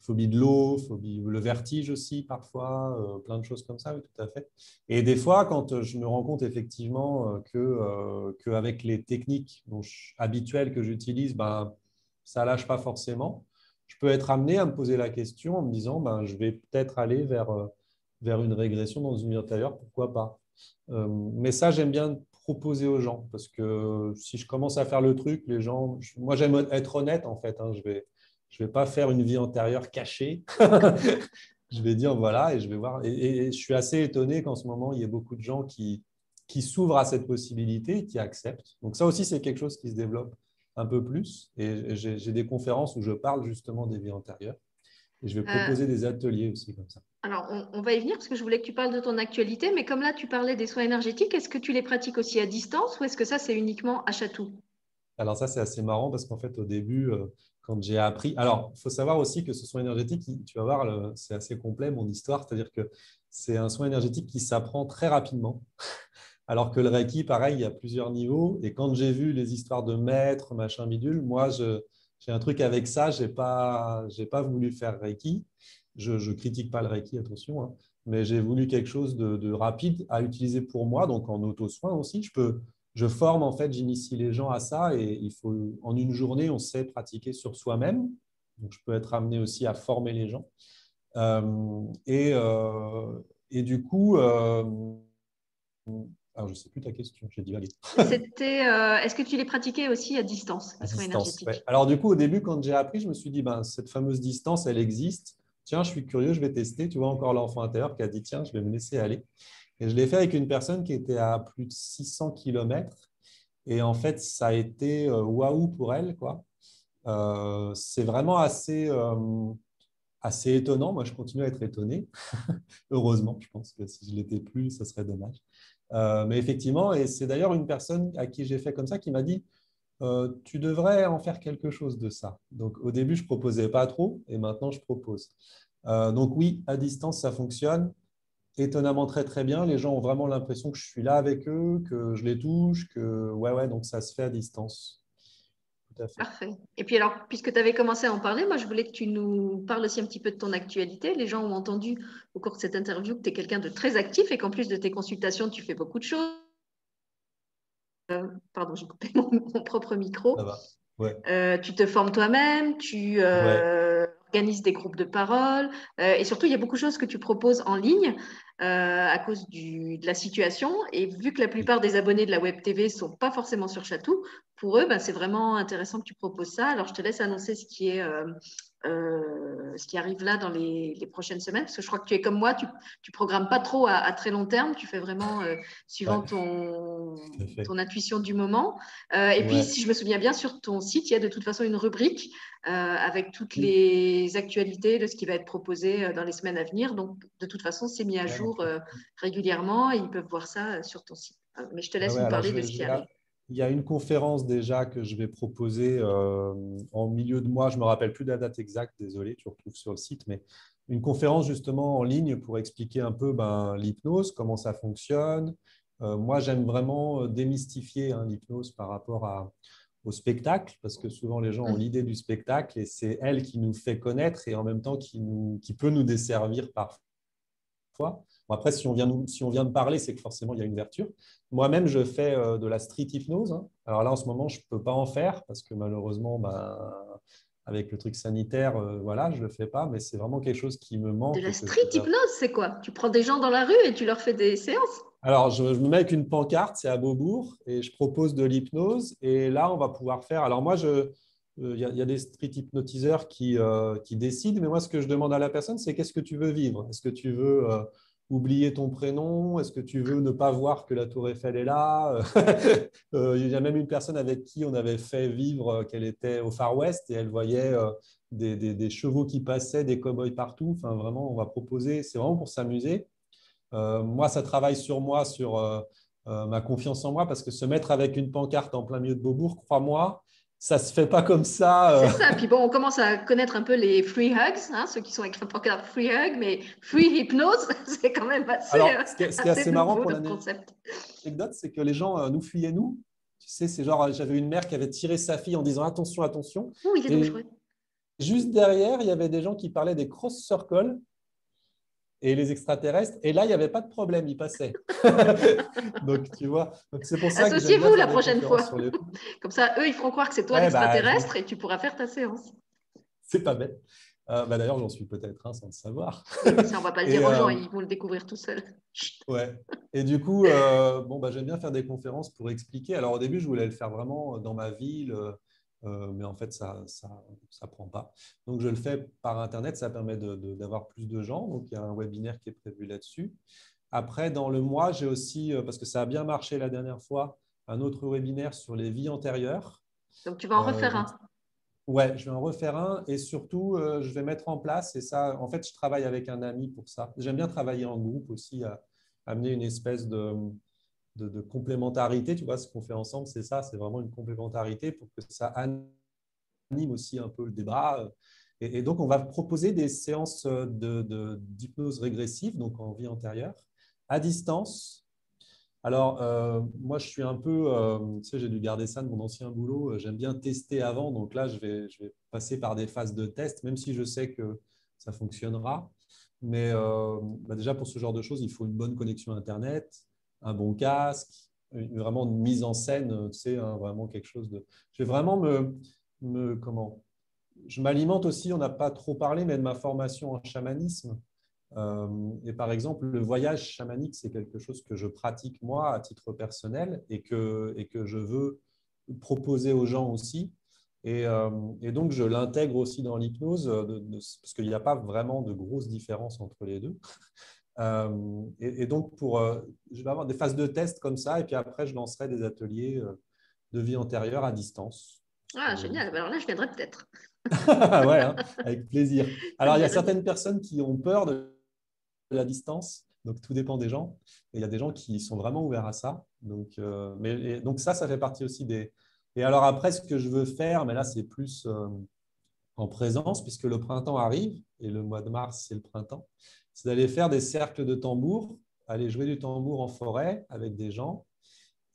phobie de l'eau, phobie, le vertige aussi parfois, euh, plein de choses comme ça, oui, tout à fait. Et des fois, quand je me rends compte effectivement euh, que euh, qu'avec les techniques habituelles que j'utilise, ben, ça lâche pas forcément, je peux être amené à me poser la question en me disant, ben, je vais peut-être aller vers, vers une régression dans une vie antérieure, pourquoi pas. mais ça, j'aime bien proposer aux gens parce que si je commence à faire le truc, les gens, moi j'aime être honnête en fait, hein, je vais je ne vais pas faire une vie antérieure cachée. je vais dire voilà et je vais voir. Et, je suis assez étonné qu'en ce moment, il y ait beaucoup de gens qui, qui s'ouvrent à cette possibilité, qui acceptent. Donc ça aussi, c'est quelque chose qui se développe un peu plus. Et j'ai des conférences où je parle justement des vies antérieures. Et je vais euh, proposer des ateliers aussi comme ça. Alors, on, va y venir parce que je voulais que tu parles de ton actualité, mais comme là, tu parlais des soins énergétiques, est-ce que tu les pratiques aussi à distance ou est-ce que ça, c'est uniquement à Chatou? Alors ça, c'est assez marrant parce qu'en fait, au début, euh, quand j'ai appris. Alors, il faut savoir aussi que ce soin énergétique, tu vas voir, c'est assez complet mon histoire, c'est-à-dire que c'est un soin énergétique qui s'apprend très rapidement. Alors que le Reiki, pareil, il y a plusieurs niveaux. Et quand j'ai vu les histoires de maîtres, machin bidule, moi, j'ai un truc avec ça, je n'ai pas, pas voulu faire Reiki. Je critique pas le Reiki, attention, hein. mais j'ai voulu quelque chose de, de, rapide à utiliser pour moi, donc en auto-soin aussi. Je peux, je forme, en fait, j'initie les gens à ça et il faut, en une journée, on sait pratiquer sur soi-même. Donc, je peux être amené aussi à former les gens. Euh, et, euh, et, du coup, euh, alors je ne sais plus ta question, j'ai divagué. C'était, est-ce que tu les pratiquais aussi à distance, à distance Alors du coup, au début, quand j'ai appris, je me suis dit, ben, cette fameuse distance, elle existe. Tiens, je suis curieux, je vais tester. Tu vois encore l'enfant intérieur qui a dit, tiens, je vais me laisser aller. Et je l'ai fait avec une personne qui était à plus de 600 km. Et en fait, ça a été euh, waouh pour elle. quoi. Euh, c'est vraiment assez, euh, assez étonnant. Moi, je continue à être étonné. Heureusement, je pense que si je l'étais plus, ce serait dommage. mais effectivement, et c'est d'ailleurs une personne à qui j'ai fait comme ça qui m'a dit Tu devrais en faire quelque chose de ça. Donc, au début, je ne proposais pas trop et maintenant, je propose. donc, oui, à distance, ça fonctionne étonnamment très très bien. Les gens ont vraiment l'impression que je suis là avec eux, que je les touche, que ouais, ouais, donc ça se fait à distance. Tout à fait. Parfait. Et puis alors, puisque tu avais commencé à en parler, moi je voulais que tu nous parles aussi un petit peu de ton actualité. Les gens ont entendu au cours de cette interview que tu es quelqu'un de très actif et qu'en plus de tes consultations, tu fais beaucoup de choses. Euh, pardon, j'ai coupé mon, propre micro. Ça va. Ouais. Euh, tu te formes toi-même, tu euh, organises des groupes de parole et surtout, il y a beaucoup de choses que tu proposes en ligne. Euh, à cause de la situation. Et vu que la plupart des abonnés de la Web TV ne sont pas forcément sur Chatou, pour eux, ben, c'est vraiment intéressant que tu proposes ça. Alors, je te laisse annoncer ce qui, est, euh, euh, ce qui arrive là dans les, prochaines semaines, parce que je crois que tu es comme moi, tu ne programmes pas trop à, très long terme, tu fais vraiment suivant ton, ton intuition du moment. et puis, si je me souviens bien, sur ton site, il y a de toute façon une rubrique avec toutes les actualités de ce qui va être proposé dans les semaines à venir. Donc, de toute façon, c'est mis à jour euh, régulièrement et ils peuvent voir ça euh, sur ton site. Euh, mais je te laisse nous parler de ce qui arrive. Il y a une conférence déjà que je vais proposer en milieu de mois. Je ne me rappelle plus de la date exacte, désolé, tu retrouves sur le site, mais une conférence justement en ligne pour expliquer un peu ben, l'hypnose, comment ça fonctionne. moi, j'aime vraiment démystifier hein, l'hypnose par rapport à, au spectacle, parce que souvent les gens ont mmh. l'idée du spectacle et c'est elle qui nous fait connaître et en même temps qui, nous, qui peut nous desservir parfois après, si on, vient, si on vient de parler, c'est que forcément, il y a une ouverture. Moi-même, je fais euh, de la street hypnose. Hein. Alors là, en ce moment, je ne peux pas en faire parce que malheureusement, ben, avec le truc sanitaire, euh, voilà, je ne le fais pas, mais c'est vraiment quelque chose qui me manque. De la street hypnose, c'est quoi? Tu prends des gens dans la rue et tu leur fais des séances? Alors, je, me mets avec une pancarte, c'est à Beaubourg, et je propose de l'hypnose. Et là, on va pouvoir faire. Alors, moi, je, il y, a des street hypnotiseurs qui, euh, qui, décident, mais moi, ce que je demande à la personne, c'est qu'est-ce que tu veux vivre? Est-ce que tu veux oublier ton prénom Est-ce que tu veux ne pas voir que la tour Eiffel est là? Euh, Il y a même une personne avec qui on avait fait vivre euh, qu'elle était au Far West et elle voyait euh, des, chevaux qui passaient, des cow-boys partout. Enfin, vraiment, on va proposer, c'est vraiment pour s'amuser. moi, ça travaille sur moi, sur ma confiance en moi, parce que se mettre avec une pancarte en plein milieu de Beaubourg, crois-moi, ça se fait pas comme ça. Euh. C'est ça. Puis bon, on commence à connaître un peu les free hugs, hein, ceux qui sont avec la free hug, mais free hypnose, c'est quand même assez. Alors, ce qui est, assez, marrant pour l'anecdote, c'est que les gens euh, nous fuyaient nous. Tu sais, c'est genre, j'avais une mère qui avait tiré sa fille en disant attention, attention. Oui, il est Juste derrière, il y avait des gens qui parlaient des cross circles et les extraterrestres. Et là, il n'y avait pas de problème, ils passaient. donc, tu vois, c'est pour ça Associez-vous la prochaine fois. Comme ça, eux, ils feront croire que c'est toi bah, l'extraterrestre et tu pourras faire ta séance. C'est pas bête. Euh, bah, D'ailleurs, j'en suis peut-être un sans le savoir. ça, on ne va pas le dire aux gens, euh, ils vont le découvrir tout seuls. ouais. Et du coup, euh, bon, bah, j'aime bien faire des conférences pour expliquer. Alors, au début, je voulais le faire vraiment dans ma ville. Euh, mais en fait, ça ne prend pas. Donc, je le fais par Internet, ça permet d'avoir plus de gens. Donc, il y a un webinaire qui est prévu là-dessus. Après, dans le mois, j'ai aussi, euh, parce que ça a bien marché la dernière fois, un autre webinaire sur les vies antérieures. Donc, tu vas en euh, refaire un Ouais, je vais en refaire un et surtout, je vais mettre en place, et ça, en fait, je travaille avec un ami pour ça. J'aime bien travailler en groupe aussi, à amener une espèce de, de, complémentarité. Tu vois, ce qu'on fait ensemble, c'est ça, c'est vraiment une complémentarité pour que ça anime aussi un peu le débat. Et, donc, on va proposer des séances d'hypnose régressive, donc en vie antérieure, à distance. Alors, euh, moi, je suis un peu, euh, tu sais, j'ai dû garder ça de mon ancien boulot. J'aime bien tester avant. Donc là, je vais, je vais passer par des phases de test, même si je sais que ça fonctionnera. Mais euh, bah, déjà, pour ce genre de choses, il faut une bonne connexion Internet un bon casque, vraiment une mise en scène, tu sais, hein, vraiment quelque chose de. Je vais vraiment me, me comment Je m'alimente aussi, on n'a pas trop parlé, mais de ma formation en chamanisme. Euh, et par exemple, le voyage chamanique, c'est quelque chose que je pratique moi à titre personnel et que, et que je veux proposer aux gens aussi. Et, euh, et donc, je l'intègre aussi dans l'hypnose, parce qu'il n'y a pas vraiment de grosses différences entre les deux. Euh, et, donc, pour, euh, je vais avoir des phases de test comme ça, et puis après, je lancerai des ateliers euh, de vie antérieure à distance. Ah, génial. Alors là, je viendrai peut-être. ouais, hein, avec plaisir. Alors, il y a certaines personnes qui ont peur de la distance, donc tout dépend des gens. Et il y a des gens qui sont vraiment ouverts à ça. Donc, mais, donc ça, ça fait partie aussi des. Et alors après, ce que je veux faire, mais là, c'est plus en présence, puisque le printemps arrive, et le mois de mars, c'est le printemps c'est d'aller faire des cercles de tambour, aller jouer du tambour en forêt avec des gens.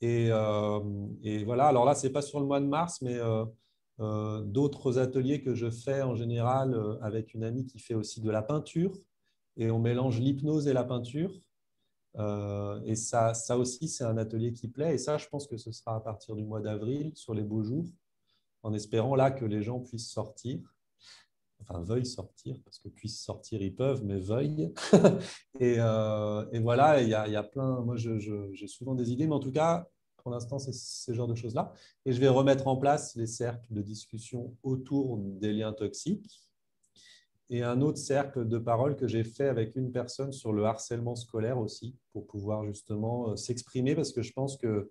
Et, euh, voilà, alors là, ce n'est pas sur le mois de mars, mais euh, euh, d'autres ateliers que je fais en général avec une amie qui fait aussi de la peinture. Et on mélange l'hypnose et la peinture. et ça, ça aussi, c'est un atelier qui plaît. Et ça, je pense que ce sera à partir du mois d'avril, sur les beaux jours, en espérant là que les gens puissent sortir enfin veuillent sortir, parce que puissent sortir, ils peuvent, mais veuillent. Euh, et, voilà, il y, a, plein, moi j'ai souvent des idées, mais en tout cas, pour l'instant, c'est ce genre de choses-là. Et je vais remettre en place les cercles de discussion autour des liens toxiques. Et un autre cercle de parole que j'ai fait avec une personne sur le harcèlement scolaire aussi, pour pouvoir justement euh, s'exprimer, parce que je pense que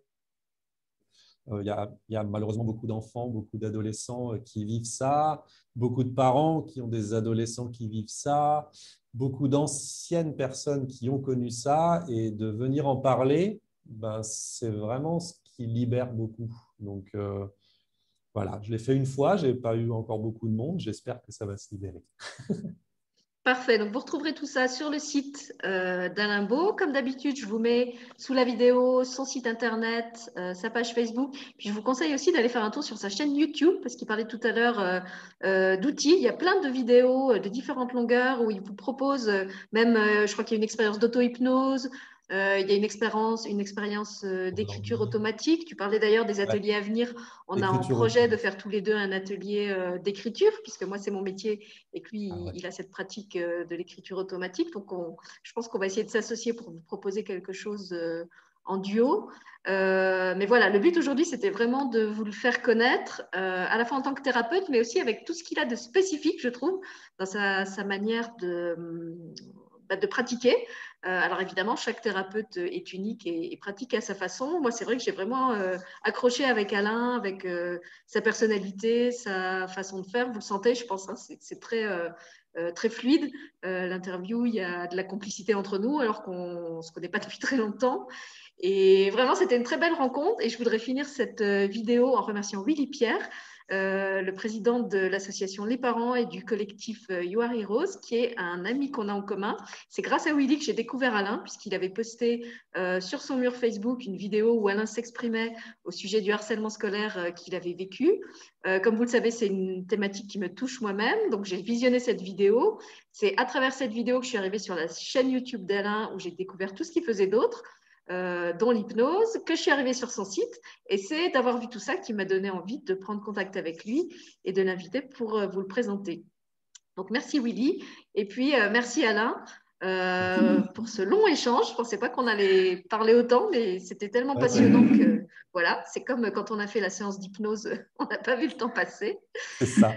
euh, il y, a, malheureusement beaucoup d'enfants, beaucoup d'adolescents euh, qui vivent ça, beaucoup de parents qui ont des adolescents qui vivent ça, beaucoup d'anciennes personnes qui ont connu ça, et de venir en parler, ben, c'est vraiment ce qui libère beaucoup. Donc euh, voilà, je l'ai fait une fois, je n'ai pas eu encore beaucoup de monde, j'espère que ça va se libérer. Parfait. Donc, vous retrouverez tout ça sur le site euh, d'Alain Beau. Comme d'habitude, je vous mets sous la vidéo son site internet, euh, sa page Facebook. Puis, je vous conseille aussi d'aller faire un tour sur sa chaîne YouTube parce qu'il parlait tout à l'heure euh, d'outils. Il y a plein de vidéos de différentes longueurs où il vous propose même, je crois qu'il y a une expérience d'auto-hypnose, euh, il y a une expérience, une expérience euh, d'écriture automatique. Tu parlais d'ailleurs des ateliers à venir. On a en projet de faire tous les deux un atelier euh, d'écriture, puisque moi, c'est mon métier et que lui, ah il, a cette pratique de l'écriture automatique. Donc, je pense qu'on va essayer de s'associer pour vous proposer quelque chose en duo. mais voilà, le but aujourd'hui, c'était vraiment de vous le faire connaître, à la fois en tant que thérapeute, mais aussi avec tout ce qu'il a de spécifique, je trouve, dans sa, sa manière de de pratiquer. alors évidemment, chaque thérapeute est unique et, pratique à sa façon. Moi, c'est vrai que j'ai vraiment accroché avec Alain, avec sa personnalité, sa façon de faire. Vous le sentez, je pense, hein, c'est très euh, très fluide. Euh, l'interview, il y a de la complicité entre nous alors qu'on ne se connaît pas depuis très longtemps. Et vraiment, c'était une très belle rencontre. Et je voudrais finir cette euh, vidéo en remerciant Willy Pierre, euh, le président de l'association Les Parents et du collectif euh, You Are Heroes, qui est un ami qu'on a en commun. C'est grâce à Willy que j'ai découvert Alain, puisqu'il avait posté euh, sur son mur Facebook une vidéo où Alain s'exprimait au sujet du harcèlement scolaire qu'il avait vécu. comme vous le savez, c'est une thématique qui me touche moi-même, donc j'ai visionné cette vidéo. C'est à travers cette vidéo que je suis arrivée sur la chaîne YouTube d'Alain, où j'ai découvert tout ce qu'il faisait d'autre. Euh, dont l'hypnose, que je suis arrivée sur son site. Et c'est d'avoir vu tout ça qui m'a donné envie de prendre contact avec lui et de l'inviter pour euh, vous le présenter. Donc merci Willy. Et puis euh, merci Alain. pour ce long échange. Je ne pensais pas qu'on allait parler autant, mais c'était tellement passionnant que voilà, c'est comme quand on a fait la séance d'hypnose, on n'a pas vu le temps passer. C'est ça.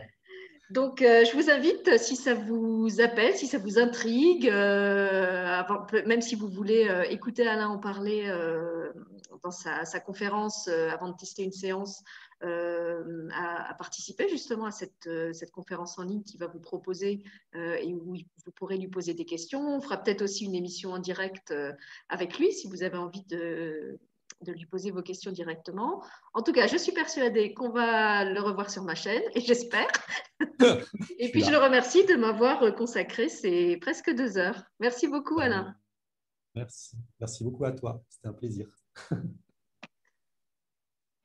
Donc, euh, je vous invite, si ça vous appelle, si ça vous intrigue, euh, même si vous voulez euh, écouter Alain en parler dans sa, conférence avant de tester une séance, à, participer justement à cette, cette, conférence en ligne qui va vous proposer et où vous pourrez lui poser des questions. On fera peut-être aussi une émission en direct avec lui si vous avez envie de, de lui poser vos questions directement. En tout cas, je suis persuadée qu'on va le revoir sur ma chaîne, et j'espère. et puis, je le remercie de m'avoir consacré ces presque deux heures. Merci beaucoup, Alain. Merci. Merci beaucoup à toi. C'était un plaisir.